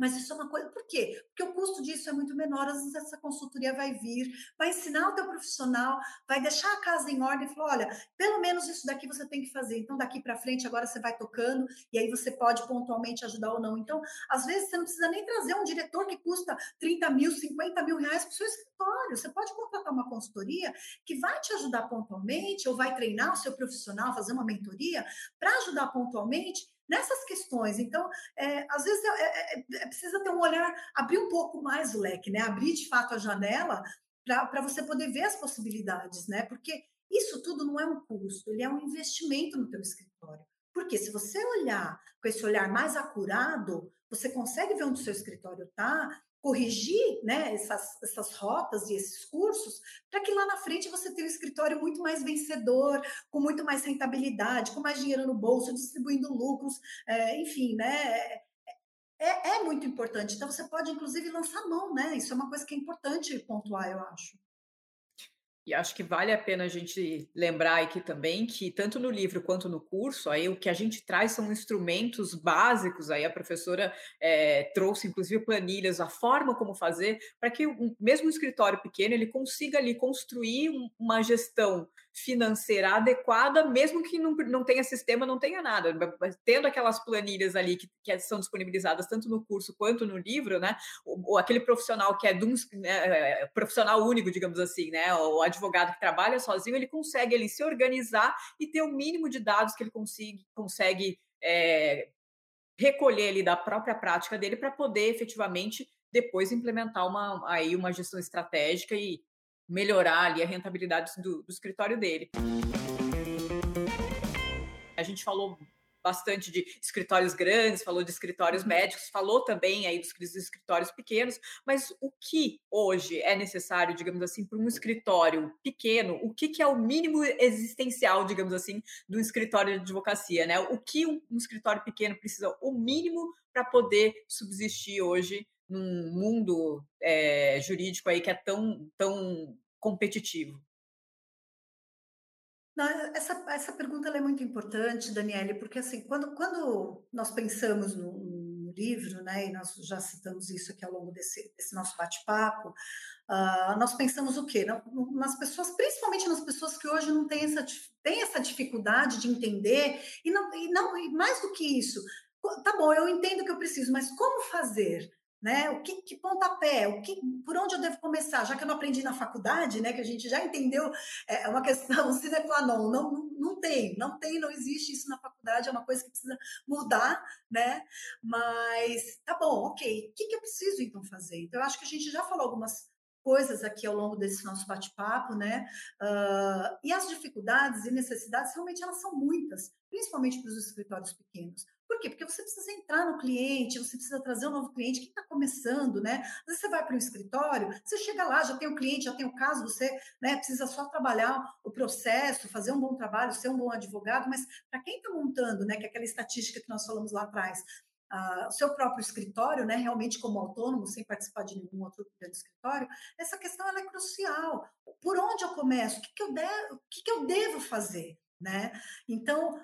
Mas isso é uma coisa. Por quê? Porque o custo disso é muito menor. Às vezes essa consultoria vai vir, vai ensinar o teu profissional, vai deixar a casa em ordem e falar: olha, pelo menos isso daqui você tem que fazer. Então, daqui para frente, agora você vai tocando, e aí você pode pontualmente ajudar ou não. Então, às vezes, você não precisa nem trazer um diretor que custa 30 mil, 50 mil reais para o seu escritório. Você pode contratar uma consultoria que vai te ajudar pontualmente, ou vai treinar o seu profissional, fazer uma mentoria, para ajudar pontualmente nessas questões. Então, é, às vezes é, é, é, é, precisa ter um olhar, abrir um pouco mais o leque, né? Abrir de fato a janela para você poder ver as possibilidades, né? Porque isso tudo não é um custo, ele é um investimento no teu escritório. Porque se você olhar com esse olhar mais acurado, você consegue ver onde o seu escritório está corrigir né, essas, essas rotas e esses cursos para que lá na frente você tenha um escritório muito mais vencedor, com muito mais rentabilidade, com mais dinheiro no bolso, distribuindo lucros, é, enfim, né? É, é, muito importante. Então, você pode, inclusive, lançar mão, né? Isso é uma coisa que é importante pontuar, eu acho. E acho que vale a pena a gente lembrar aqui também que tanto no livro quanto no curso, aí o que a gente traz são instrumentos básicos. Aí a professora é, trouxe inclusive planilhas, a forma como fazer para que um, mesmo um escritório pequeno ele consiga ali construir um, uma gestão financeira adequada, mesmo que não, não tenha sistema, não tenha nada. Tendo aquelas planilhas ali que, que são disponibilizadas tanto no curso quanto no livro, né? Ou, ou aquele profissional que é de um né, profissional único, digamos assim, né? O advogado que trabalha sozinho, ele consegue ele se organizar e ter o mínimo de dados que ele consiga, consegue é, recolher ali da própria prática dele para poder efetivamente depois implementar uma, aí uma gestão estratégica e melhorar ali a rentabilidade do, do escritório dele. A gente falou bastante de escritórios grandes, falou de escritórios uhum. médicos, falou também aí dos, dos escritórios pequenos, mas o que hoje é necessário, digamos assim, para um escritório pequeno, o que, que é o mínimo existencial, digamos assim, do escritório de advocacia, né? O que um, um escritório pequeno precisa, o mínimo para poder subsistir hoje num mundo é, jurídico aí que é tão, tão competitivo? Essa, essa pergunta é muito importante, Daniele, porque assim, quando, quando nós pensamos no, no, livro, né, e nós já citamos isso aqui ao longo desse, desse nosso bate-papo, uh, nós pensamos o quê? Nas pessoas, principalmente nas pessoas que hoje não têm essa, têm essa dificuldade de entender, e, não, e, não, e mais do que isso, tá bom, eu entendo que eu preciso, mas como fazer? Né? O que, que pontapé, o que, por onde eu devo começar? Já que eu não aprendi na faculdade, né? Que a gente já entendeu, é, é uma questão (laughs) sine qua non, não, não, não tem, não tem, não existe isso na faculdade, é uma coisa que precisa mudar, né? Mas tá bom, ok. O que, que eu preciso então fazer? Então, eu acho que a gente já falou algumas coisas aqui ao longo desse nosso bate-papo, né? Uh, e as dificuldades e necessidades realmente elas são muitas, principalmente para os escritórios pequenos. Por quê? Porque você precisa entrar no cliente, você precisa trazer um novo cliente que está começando, né? Às vezes você vai para um escritório, você chega lá, já tem o cliente, já tem o caso, você né, precisa só trabalhar o processo, fazer um bom trabalho, ser um bom advogado, mas para quem está montando, né, que é aquela estatística que nós falamos lá atrás, o seu próprio escritório, né, realmente como autônomo, sem participar de nenhum outro grande escritório, essa questão é crucial. Por onde eu começo? O que, que, eu, de, o que, que eu devo fazer? Né? Então,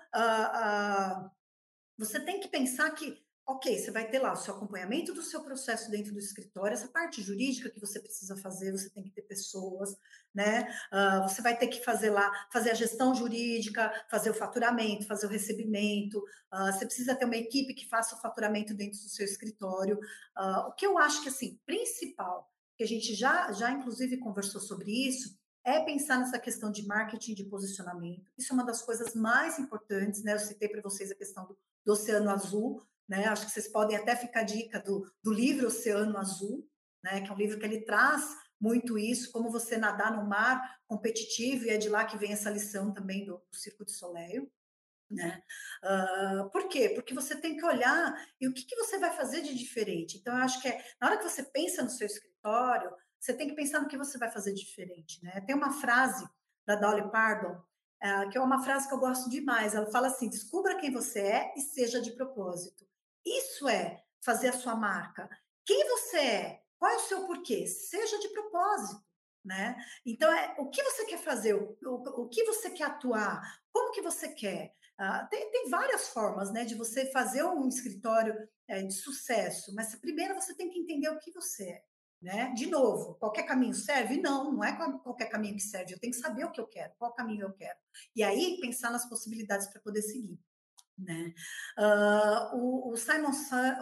você tem que pensar que, ok, você vai ter lá o seu acompanhamento do seu processo dentro do escritório, essa parte jurídica que você precisa fazer, você tem que ter pessoas, né? Uh, você vai ter que fazer lá, fazer a gestão jurídica, fazer o faturamento, fazer o recebimento, uh, você precisa ter uma equipe que faça o faturamento dentro do seu escritório. Uh, o que eu acho que, assim, principal, que a gente já, já inclusive conversou sobre isso, é pensar nessa questão de marketing de posicionamento. Isso é uma das coisas mais importantes, né? Eu citei para vocês a questão do, do, Oceano Azul, né? Acho que vocês podem até ficar dica do, do livro Oceano Azul, né? Que é um livro que ele traz muito isso, como você nadar no mar competitivo, e é de lá que vem essa lição também do, do Circo de Soleil. Né? Uh, por quê? Porque você tem que olhar e o que, que você vai fazer de diferente. Então, eu acho que é, na hora que você pensa no seu escritório, você tem que pensar no que você vai fazer diferente, né? Tem uma frase da Dolly Parton, uh, que é uma frase que eu gosto demais. Ela fala assim: descubra quem você é e seja de propósito. Isso é fazer a sua marca. Quem você é? Qual é o seu porquê? Seja de propósito. Né? Então, é, o que você quer fazer? O, o, o que você quer atuar? Como que você quer? Uh, tem, tem, várias formas né, de você fazer um escritório é, de sucesso, mas primeiro você tem que entender o que você é. Né? De novo, qualquer caminho serve? Não, não é qualquer caminho que serve. Eu tenho que saber o que eu quero, qual caminho eu quero. E aí pensar nas possibilidades para poder seguir. Né? Uh, o, o, Simon,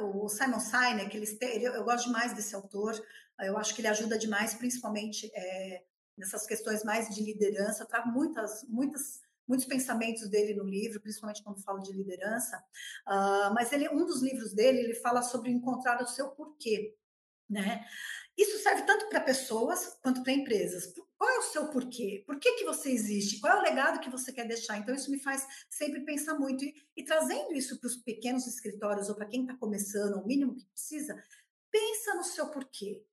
o Simon Sinek, ele, ele, eu gosto demais desse autor, eu acho que ele ajuda demais, principalmente é, nessas questões mais de liderança. Eu trago muitas, muitas muitos pensamentos dele no livro, principalmente quando falo de liderança. Uh, mas ele, um dos livros dele, ele fala sobre encontrar o seu porquê, né? Isso serve tanto para pessoas quanto para empresas. Qual é o seu porquê? Por que, que você existe? Qual é o legado que você quer deixar? Então, isso me faz sempre pensar muito. E, e trazendo isso para os pequenos escritórios ou para quem está começando, o mínimo que precisa, pensa no seu porquê.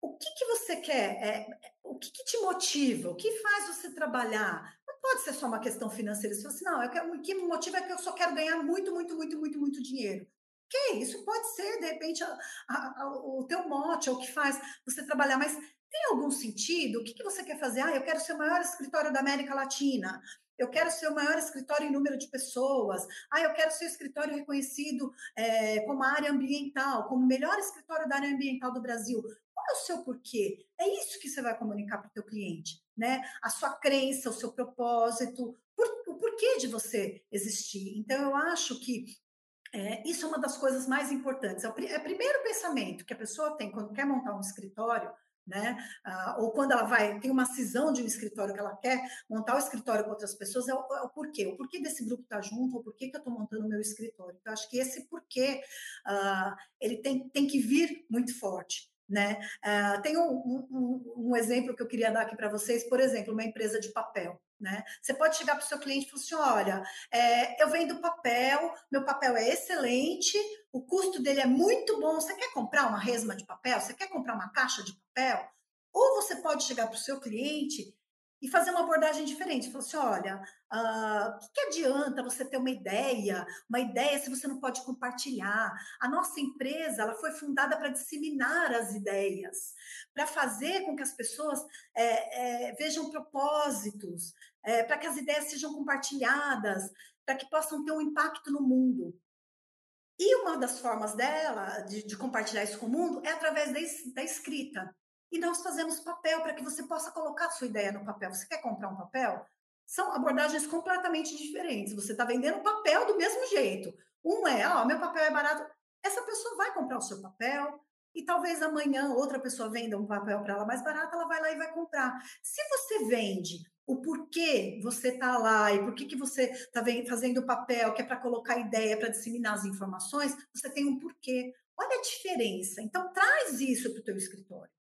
O que, que você quer? É, o que, que te motiva? O que faz você trabalhar? pode ser só uma questão financeira. Você fala assim, não, eu quero, o que me motiva é que eu só quero ganhar muito, muito, muito, muito, muito dinheiro. Que isso pode ser, de repente, a, a, a, o teu mote, é o que faz você trabalhar, mas tem algum sentido? O que, que você quer fazer? Ah, eu quero ser o maior escritório da América Latina. Eu quero ser o maior escritório em número de pessoas. Ah, eu quero ser o escritório reconhecido é, como área ambiental, como melhor escritório da área ambiental do Brasil. Qual é o seu porquê? É isso que você vai comunicar para o teu cliente né? A sua crença, o seu propósito, por, o porquê de você existir. Então, eu acho que é, isso é uma das coisas mais importantes. É o, é o primeiro pensamento que a pessoa tem quando quer montar um escritório, né? Ah, ou quando ela vai, tem uma cisão de um escritório que ela quer montar o escritório com outras pessoas, é o, é o porquê. O porquê desse grupo tá junto, ou porquê que eu estou montando o meu escritório. Então, acho que esse porquê, ah, ele tem, tem que vir muito forte. Né? Uh, tem um, um, um, exemplo que eu queria dar aqui para vocês, por exemplo, uma empresa de papel. Né? Você pode chegar para o seu cliente e falar assim: olha, é, eu vendo papel, meu papel é excelente, o custo dele é muito bom. Você quer comprar uma resma de papel? Você quer comprar uma caixa de papel? Ou você pode chegar para o seu cliente e fazer uma abordagem diferente. Falou assim: olha, uh, o que, que, adianta você ter uma ideia, uma ideia se você não pode compartilhar? A nossa empresa ela foi fundada para disseminar as ideias, para fazer com que as pessoas é, é, vejam propósitos, é, para que as ideias sejam compartilhadas, para que possam ter um impacto no mundo. E uma das formas dela, de, de compartilhar isso com o mundo, é através da escrita. E nós fazemos papel para que você possa colocar sua ideia no papel. Você quer comprar um papel? São abordagens completamente diferentes. Você está vendendo papel do mesmo jeito. Um é, ó, meu papel é barato. Essa pessoa vai comprar o seu papel e talvez amanhã outra pessoa venda um papel para ela mais barato, ela vai lá e vai comprar. Se você vende o porquê você está lá e por que, que você está fazendo o papel, que é para colocar ideia, para disseminar as informações, você tem um porquê. Olha a diferença. Então, traz isso para o teu escritório.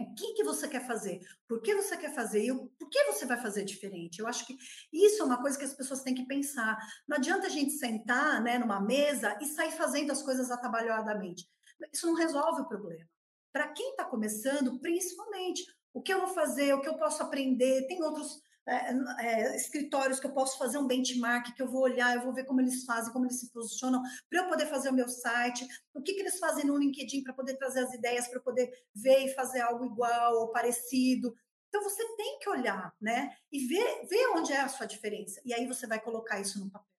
O que, que você quer fazer? Por que você quer fazer? E por que você vai fazer diferente? Eu acho que isso é uma coisa que as pessoas têm que pensar. Não adianta a gente sentar né, numa mesa e sair fazendo as coisas atabalhoadamente. Isso não resolve o problema. Para quem está começando, principalmente, o que eu vou fazer, o que eu posso aprender, tem outros é, é, escritórios que eu posso fazer um benchmark, que eu vou olhar, eu vou ver como eles fazem, como eles se posicionam, para eu poder fazer o meu site, o que, que eles fazem no LinkedIn para poder trazer as ideias, para poder ver e fazer algo igual ou parecido. Então você tem que olhar, né? E ver, ver onde é a sua diferença. E aí você vai colocar isso no papel.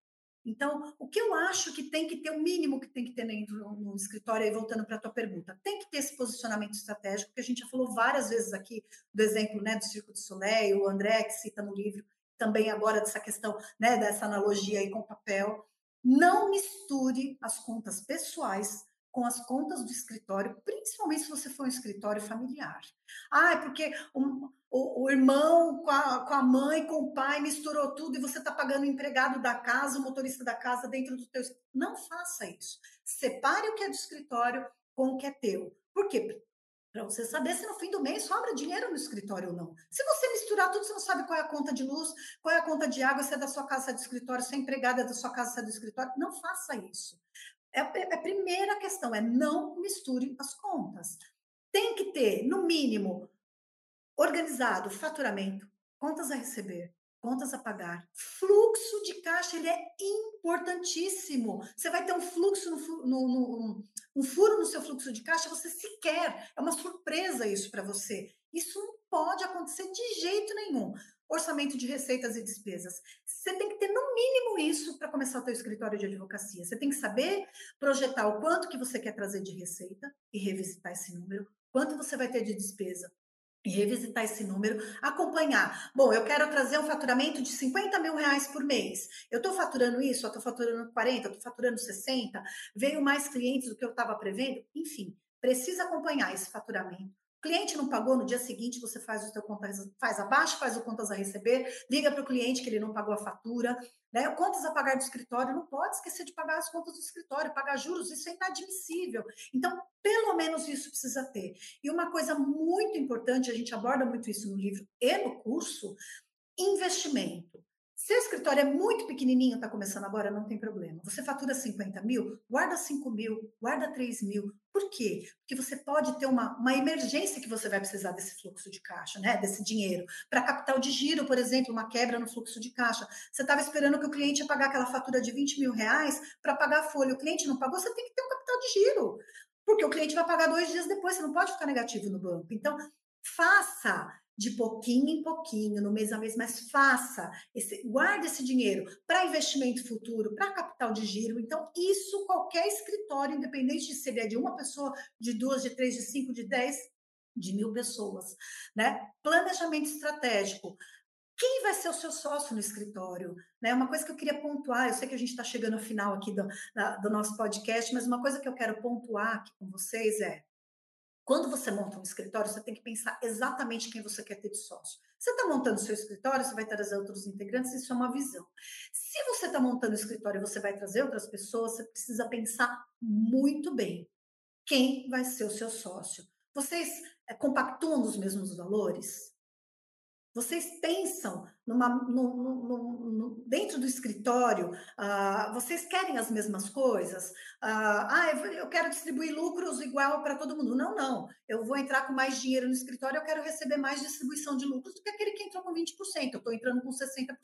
Então, o que eu acho que tem que ter, o mínimo que tem que ter no, no escritório, aí voltando para a tua pergunta, tem que ter esse posicionamento estratégico, que a gente já falou várias vezes aqui do exemplo né, do Circo de Soleil, o André que cita no livro, também agora dessa questão, né, dessa analogia aí com o papel. Não misture as contas pessoais com as contas do escritório, principalmente se você for um escritório familiar. Ah, é porque um, o, o, irmão com a, com a mãe, com o pai, misturou tudo e você está pagando o empregado da casa, o motorista da casa dentro do teu... Não faça isso. Separe o que é do escritório com o que é teu. Por quê? Para você saber se no fim do mês sobra dinheiro no escritório ou não. Se você misturar tudo, você não sabe qual é a conta de luz, qual é a conta de água, se é da sua casa, se é do escritório, se é empregada da sua casa, se é do escritório. Não faça isso. É, é a primeira questão, é não misture as contas. Tem que ter, no mínimo, organizado faturamento, contas a receber, contas a pagar. Fluxo de caixa, ele é importantíssimo. Você vai ter um fluxo, no, no, no, um furo no seu fluxo de caixa, você sequer, é uma surpresa isso para você. Isso não pode acontecer de jeito nenhum. Orçamento de receitas e despesas. Você tem que ter no mínimo isso para começar o teu escritório de advocacia. Você tem que saber projetar o quanto que você quer trazer de receita e revisitar esse número, quanto você vai ter de despesa e revisitar esse número, acompanhar. Bom, eu quero trazer um faturamento de 50 mil reais por mês. Eu estou faturando isso, eu estou faturando 40, eu estou faturando 60, veio mais clientes do que eu estava prevendo, enfim, precisa acompanhar esse faturamento cliente não pagou, no dia seguinte você faz o seu contas, faz abaixo, faz o contas a receber, liga para o cliente que ele não pagou a fatura, né? Contas a pagar do escritório, não pode esquecer de pagar as contas do escritório, pagar juros, isso é inadmissível. Então, pelo menos isso precisa ter. E uma coisa muito importante, a gente aborda muito isso no livro e no curso, investimento. Se o escritório é muito pequenininho, está começando agora, não tem problema. Você fatura 50 mil, guarda 5 mil, guarda 3 mil. Por quê? Porque você pode ter uma, uma emergência que você vai precisar desse fluxo de caixa, né? desse dinheiro. Para capital de giro, por exemplo, uma quebra no fluxo de caixa. Você estava esperando que o cliente ia pagar aquela fatura de 20 mil reais para pagar a folha. O cliente não pagou, você tem que ter um capital de giro. Porque o cliente vai pagar dois dias depois, você não pode ficar negativo no banco. Então, faça de pouquinho em pouquinho, no mês a mês, mas faça, esse, guarde esse dinheiro para investimento futuro, para capital de giro. Então, isso qualquer escritório, independente de se ele é de uma pessoa, de duas, de três, de cinco, de dez, de mil pessoas, né? Planejamento estratégico. Quem vai ser o seu sócio no escritório? Né? Uma coisa que eu queria pontuar, eu sei que a gente está chegando ao final aqui do, do nosso podcast, mas uma coisa que eu quero pontuar aqui com vocês é quando você monta um escritório, você tem que pensar exatamente quem você quer ter de sócio. Você está montando seu escritório, você vai trazer outros integrantes, isso é uma visão. Se você está montando o escritório e você vai trazer outras pessoas, você precisa pensar muito bem quem vai ser o seu sócio. Vocês é, compactuam dos mesmos valores? Vocês pensam numa, no, no, no, dentro do escritório, uh, vocês querem as mesmas coisas? Uh, ah, eu, quero distribuir lucros igual para todo mundo. Não, não. Eu vou entrar com mais dinheiro no escritório, eu quero receber mais distribuição de lucros do que aquele que entrou com 20%. Eu estou entrando com 60%,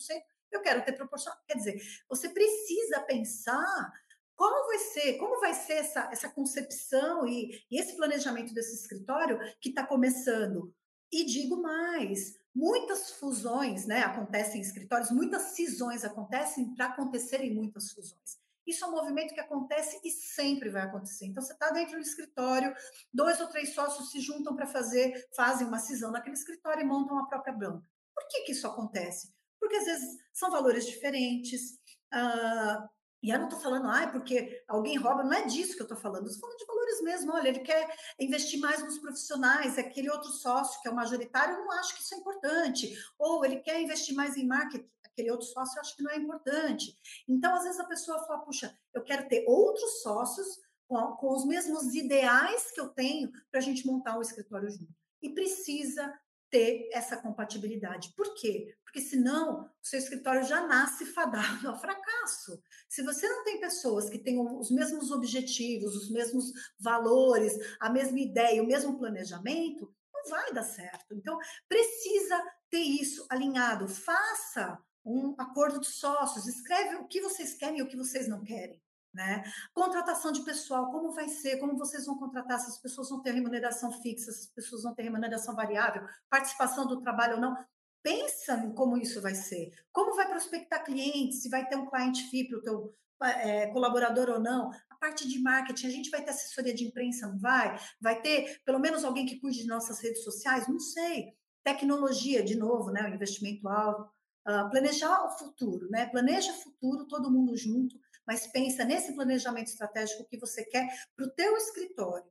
eu quero ter proporcional. Quer dizer, você precisa pensar qual vai ser, como vai ser essa, essa concepção e, e esse planejamento desse escritório que está começando. E digo mais, Muitas fusões né, acontecem em escritórios, muitas cisões acontecem para acontecerem muitas fusões. Isso é um movimento que acontece e sempre vai acontecer. Então, você está dentro do escritório, dois ou três sócios se juntam para fazer, fazem uma cisão naquele escritório e montam a própria banca. Por que, que isso acontece? Porque às vezes são valores diferentes, uh, e eu não estou falando, ah, porque alguém rouba, não é disso que eu estou falando, estou falando de valores mesmo. Olha, ele quer investir mais nos profissionais, aquele outro sócio que é o majoritário, eu não acho que isso é importante. Ou ele quer investir mais em marketing, aquele outro sócio eu acho que não é importante. Então, às vezes a pessoa fala, puxa, eu quero ter outros sócios com, com os mesmos ideais que eu tenho para a gente montar um escritório junto. E precisa ter essa compatibilidade. Por quê? Porque senão o seu escritório já nasce fadado ao fracasso. Se você não tem pessoas que tenham os mesmos objetivos, os mesmos valores, a mesma ideia, o mesmo planejamento, não vai dar certo. Então, precisa ter isso alinhado. Faça um acordo de sócios, escreve o que vocês querem e o que vocês não querem. Né? Contratação de pessoal, como vai ser? Como vocês vão contratar? Se as pessoas vão ter remuneração fixa, se as pessoas vão ter remuneração variável, participação do trabalho ou não. Pensa em como isso vai ser. Como vai prospectar clientes? Se vai ter um cliente FII para o teu é, colaborador ou não. A parte de marketing, a gente vai ter assessoria de imprensa, não vai? Vai ter pelo menos alguém que cuide de nossas redes sociais? Não sei. Tecnologia, de novo, né? O investimento alto. Uh, planejar o futuro, né? Planeja o futuro, todo mundo junto mas pensa nesse planejamento estratégico que você quer para o teu escritório,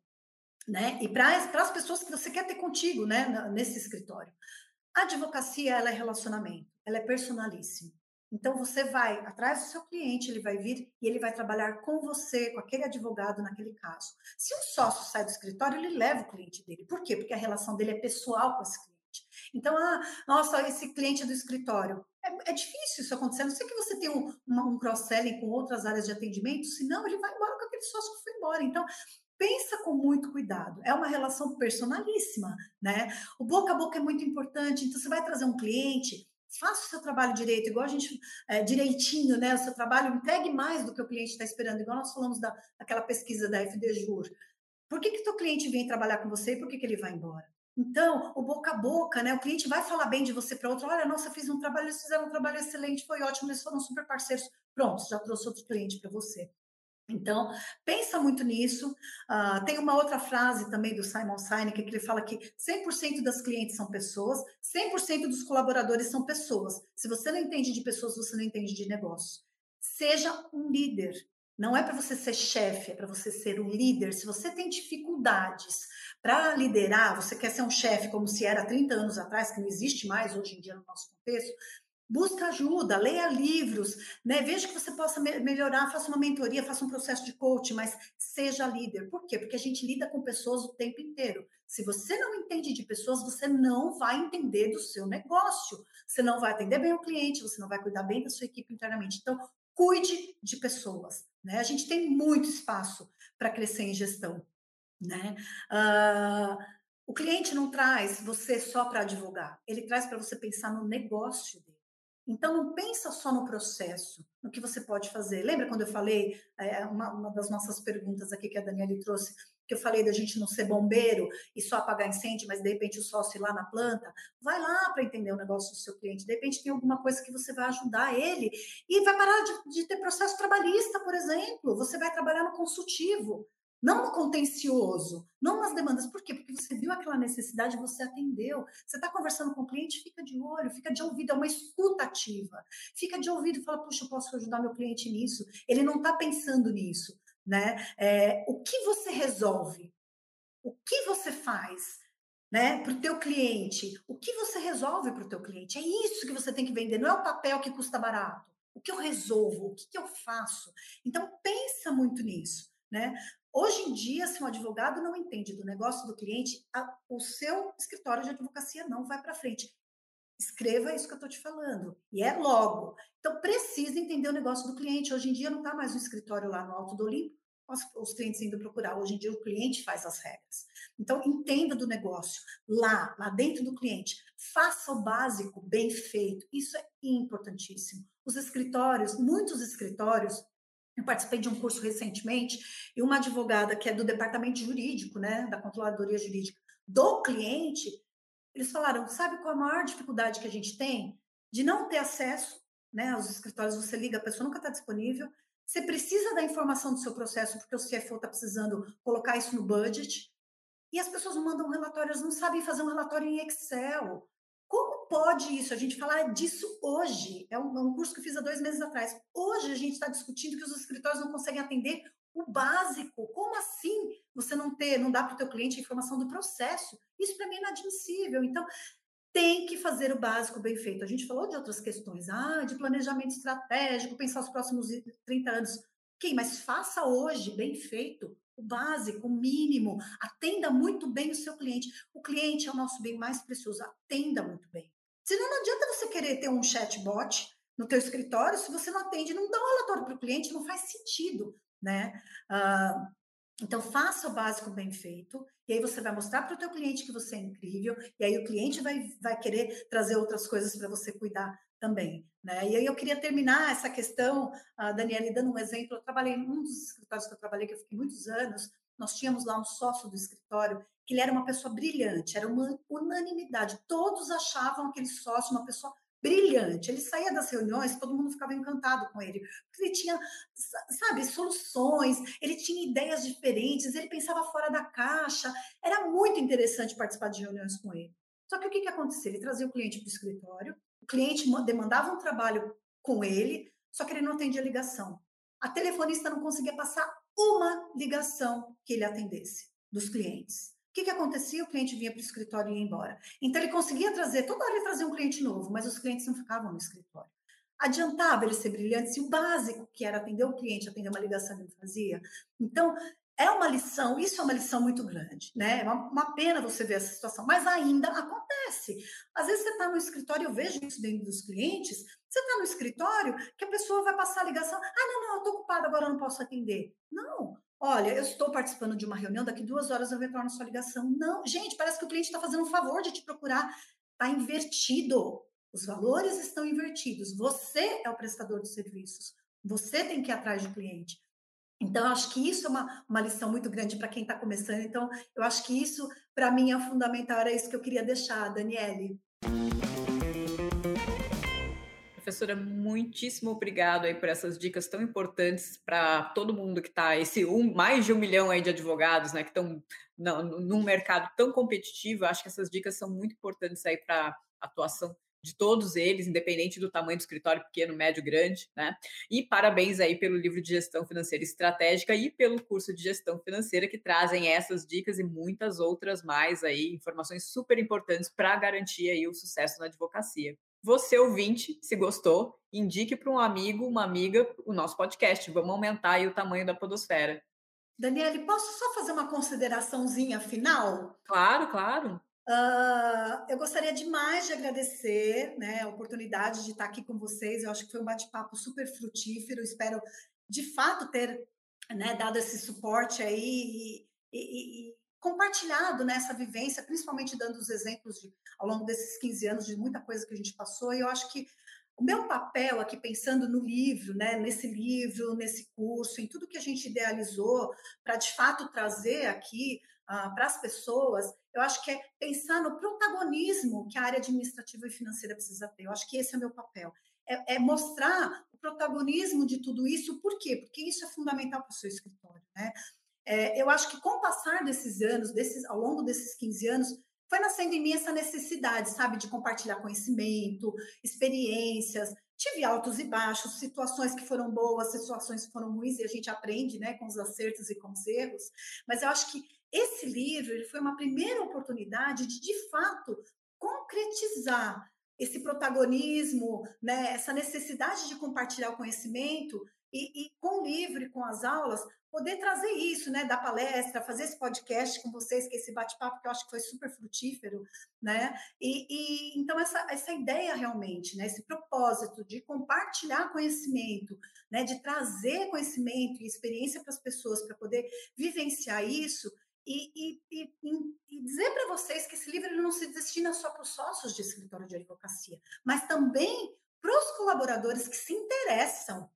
né? E para as pessoas que você quer ter contigo, né? Nesse escritório. A advocacia, ela é relacionamento, ela é personalíssima. Então você vai atrás do seu cliente, ele vai vir e ele vai trabalhar com você, com aquele advogado naquele caso. Se um sócio sai do escritório, ele leva o cliente dele. Por quê? Porque a relação dele é pessoal com esse cliente. Então, ah, nossa, esse cliente do escritório. É, é difícil isso acontecer, a não ser que você tenha um, um cross-selling com outras áreas de atendimento, senão ele vai embora com aquele sócio que foi embora. Então, pensa com muito cuidado. É uma relação personalíssima, né? O boca a boca é muito importante. Então, você vai trazer um cliente, faça o seu trabalho direito, igual a gente, é, direitinho, né? O seu trabalho, entregue mais do que o cliente está esperando, igual nós falamos da, daquela pesquisa da FDJUR. Por que que teu cliente vem trabalhar com você e por que, que ele vai embora? Então, o boca a boca, né? O cliente vai falar bem de você para outro. Olha, nossa, fiz um trabalho, eles fizeram um trabalho excelente, foi ótimo, eles foram super parceiros. Pronto, já trouxe outro cliente para você. Então, pensa muito nisso. Uh, tem uma outra frase também do Simon Sinek que ele fala que 100% das clientes são pessoas, 100% dos colaboradores são pessoas. Se você não entende de pessoas, você não entende de negócio. Seja um líder. Não é para você ser chefe, é para você ser um líder. Se você tem dificuldades para liderar, você quer ser um chefe como se era 30 anos atrás, que não existe mais hoje em dia no nosso contexto, busca ajuda, leia livros, né? Veja que você possa melhorar, faça uma mentoria, faça um processo de coaching, mas seja líder. Por quê? Porque a gente lida com pessoas o tempo inteiro. Se você não entende de pessoas, você não vai entender do seu negócio. Você não vai atender bem o cliente, você não vai cuidar bem da sua equipe internamente. Então, cuide de pessoas. Né? A gente tem muito espaço para crescer em gestão. Né? Uh, o cliente não traz você só para advogar, ele traz para você pensar no negócio dele. Então, não pensa só no processo, no que você pode fazer. Lembra quando eu falei, é, uma, uma, das nossas perguntas aqui que a Daniela trouxe, que eu falei da gente não ser bombeiro e só apagar incêndio, mas de repente o sócio ir lá na planta? Vai lá para entender o negócio do seu cliente. De repente tem alguma coisa que você vai ajudar ele e vai parar de, de ter processo trabalhista, por exemplo. Você vai trabalhar no consultivo não no contencioso, não nas demandas. Por quê? Porque você viu aquela necessidade, você atendeu. Você está conversando com o cliente, fica de olho, fica de ouvido, é uma escuta ativa. Fica de ouvido e fala, puxa, eu posso ajudar meu cliente nisso. Ele não está pensando nisso, né? É, o que você resolve? O que você faz? Né, para o teu cliente, o que você resolve para o teu cliente? É isso que você tem que vender, não é o papel que custa barato. O que eu resolvo? O que, que eu faço? Então pensa muito nisso, né? Hoje em dia, se um advogado não entende do negócio do cliente, a, o seu escritório de advocacia não vai para frente. Escreva isso que eu estou te falando. E é logo. Então, precisa entender o negócio do cliente. Hoje em dia, não está mais um escritório lá no Alto do Olimpo, os, os, clientes indo procurar. Hoje em dia, o cliente faz as regras. Então, entenda do negócio lá, lá dentro do cliente. Faça o básico bem feito. Isso é importantíssimo. Os escritórios, muitos escritórios, eu participei de um curso recentemente e uma advogada que é do departamento jurídico, né, da controladoria jurídica do cliente, eles falaram: sabe qual a maior dificuldade que a gente tem? De não ter acesso né, aos escritórios. Você liga, a pessoa nunca está disponível. Você precisa da informação do seu processo, porque o CFO está precisando colocar isso no budget. E as pessoas mandam relatórios, não sabem fazer um relatório em Excel. Pode isso? A gente falar disso hoje. É um, é um curso que eu fiz há dois meses atrás. Hoje a gente está discutindo que os escritórios não conseguem atender o básico. Como assim você não ter, não dá para o teu cliente a informação do processo? Isso para mim é inadmissível. Então, tem que fazer o básico bem feito. A gente falou de outras questões, ah, de planejamento estratégico, pensar os próximos 30 anos. Ok, mas faça hoje, bem feito, o básico, o mínimo. Atenda muito bem o seu cliente. O cliente é o nosso bem mais precioso. Atenda muito bem. Senão não adianta você querer ter um chatbot no teu escritório se você não atende, não dá um relatório para o cliente, não faz sentido, né? Uh, então faça o básico bem feito e aí você vai mostrar para o teu cliente que você é incrível e aí o cliente vai, vai querer trazer outras coisas para você cuidar também, né? E aí eu queria terminar essa questão, a Daniela, dando um exemplo. Eu trabalhei em um dos escritórios que eu trabalhei, que eu fiquei muitos anos. Nós tínhamos lá um sócio do escritório que ele era uma pessoa brilhante, era uma unanimidade. Todos achavam aquele sócio uma pessoa brilhante. Ele saía das reuniões, todo mundo ficava encantado com ele, porque ele tinha, sabe, soluções, ele tinha ideias diferentes, ele pensava fora da caixa. Era muito interessante participar de reuniões com ele. Só que o que, que acontecia? Ele trazia o cliente para o escritório, o cliente demandava um trabalho com ele, só que ele não atendia ligação. A telefonista não conseguia passar uma ligação que ele atendesse dos clientes. O que, que acontecia? O cliente vinha para o escritório e ia embora. Então, ele conseguia trazer, toda hora ele trazia um cliente novo, mas os clientes não ficavam no escritório. Adiantava ele ser brilhante se o básico, que era atender o cliente, atender uma ligação, ele fazia. Então, é uma lição, isso é uma lição muito grande, né? É uma, uma pena você ver essa situação, mas ainda acontece. Às vezes você está no escritório, eu vejo isso dentro dos clientes, você está no escritório que a pessoa vai passar a ligação, ah, não, não, eu estou ocupada, agora eu não posso atender. Não, olha, eu estou participando de uma reunião, daqui duas horas eu retorno a sua ligação. Não, gente, parece que o cliente está fazendo um favor de te procurar. Está invertido. Os valores estão invertidos. Você é o prestador de serviços. Você tem que ir atrás do cliente. Então, eu acho que isso é uma, uma lição muito grande para quem está começando. Então, eu acho que isso para mim é fundamental, era isso que eu queria deixar, Daniele. Professora, muitíssimo obrigado aí por essas dicas tão importantes para todo mundo que está esse um, mais de um milhão aí de advogados, né, que estão num mercado tão competitivo. Acho que essas dicas são muito importantes aí para atuação de todos eles, independente do tamanho do escritório pequeno, médio, grande, né? E parabéns aí pelo livro de gestão financeira estratégica e pelo curso de gestão financeira que trazem essas dicas e muitas outras mais aí, informações super importantes para garantir aí o sucesso na advocacia. Você ouvinte, se gostou, indique para um amigo, uma amiga o nosso podcast. Vamos aumentar aí o tamanho da podosfera. Daniele, posso só fazer uma consideraçãozinha final? Claro, claro. Uh, eu gostaria demais de agradecer né, a oportunidade de estar aqui com vocês. Eu acho que foi um bate-papo super frutífero. Espero, de fato, ter né, dado esse suporte aí e, e, e compartilhado nessa né, vivência, principalmente dando os exemplos de, ao longo desses 15 anos de muita coisa que a gente passou. E eu acho que o meu papel aqui, pensando no livro, né, nesse livro, nesse curso, em tudo que a gente idealizou para de fato trazer aqui uh, para as pessoas, eu acho que é pensar no protagonismo que a área administrativa e financeira precisa ter. Eu acho que esse é o meu papel. É, é mostrar o protagonismo de tudo isso, por quê? Porque isso é fundamental para o seu escritório. Né? É, eu acho que com o passar desses anos, desses, ao longo desses 15 anos, foi nascendo em mim essa necessidade, sabe, de compartilhar conhecimento, experiências. Tive altos e baixos, situações que foram boas, situações que foram ruins, e a gente aprende né, com os acertos e com os erros. Mas eu acho que esse livro ele foi uma primeira oportunidade de, de fato, concretizar esse protagonismo, né, essa necessidade de compartilhar o conhecimento e, e, com o livro e com as aulas poder trazer isso, né, da palestra, fazer esse podcast com vocês, que é esse bate-papo que eu acho que foi super frutífero, né? E, e, então essa, essa ideia realmente, né, esse propósito de compartilhar conhecimento, né, de trazer conhecimento e experiência para as pessoas para poder vivenciar isso, e, e, e, dizer para vocês que esse livro não se destina só para os sócios de escritório de advocacia, mas também para os colaboradores que se interessam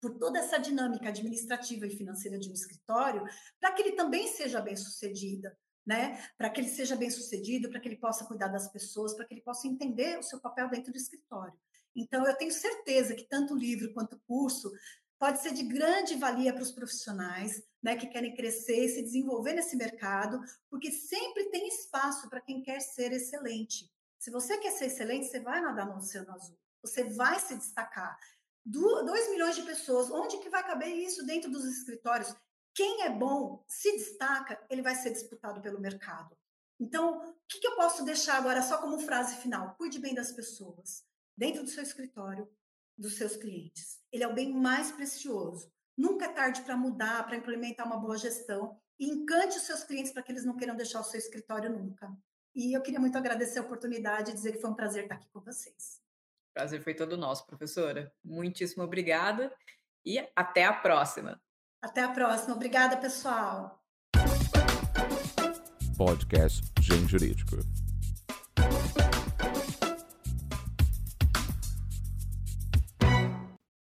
por toda essa dinâmica administrativa e financeira de um escritório, para que ele também seja bem sucedido, né? Para que ele seja bem sucedido, para que ele possa cuidar das pessoas, para que ele possa entender o seu papel dentro do escritório. Então, eu tenho certeza que tanto o livro quanto o curso pode ser de grande valia para os profissionais né, que querem crescer e se desenvolver nesse mercado, porque sempre tem espaço para quem quer ser excelente. Se você quer ser excelente, você vai nadar no oceano azul, você vai se destacar. 2 milhões de pessoas, onde que vai caber isso dentro dos escritórios? Quem é bom, se destaca, ele vai ser disputado pelo mercado. Então, o que, que eu posso deixar agora só como frase final? Cuide bem das pessoas, dentro do seu escritório, dos seus clientes. Ele é o bem mais precioso. Nunca é tarde para mudar, para implementar uma boa gestão. E encante os seus clientes para que eles não queiram deixar o seu escritório nunca. E eu queria muito agradecer a oportunidade e dizer que foi um prazer estar aqui com vocês. Prazer foi todo nosso, professora. Muitíssimo obrigada e até a próxima. Até a próxima. Obrigada, pessoal. Podcast Gen Jurídico.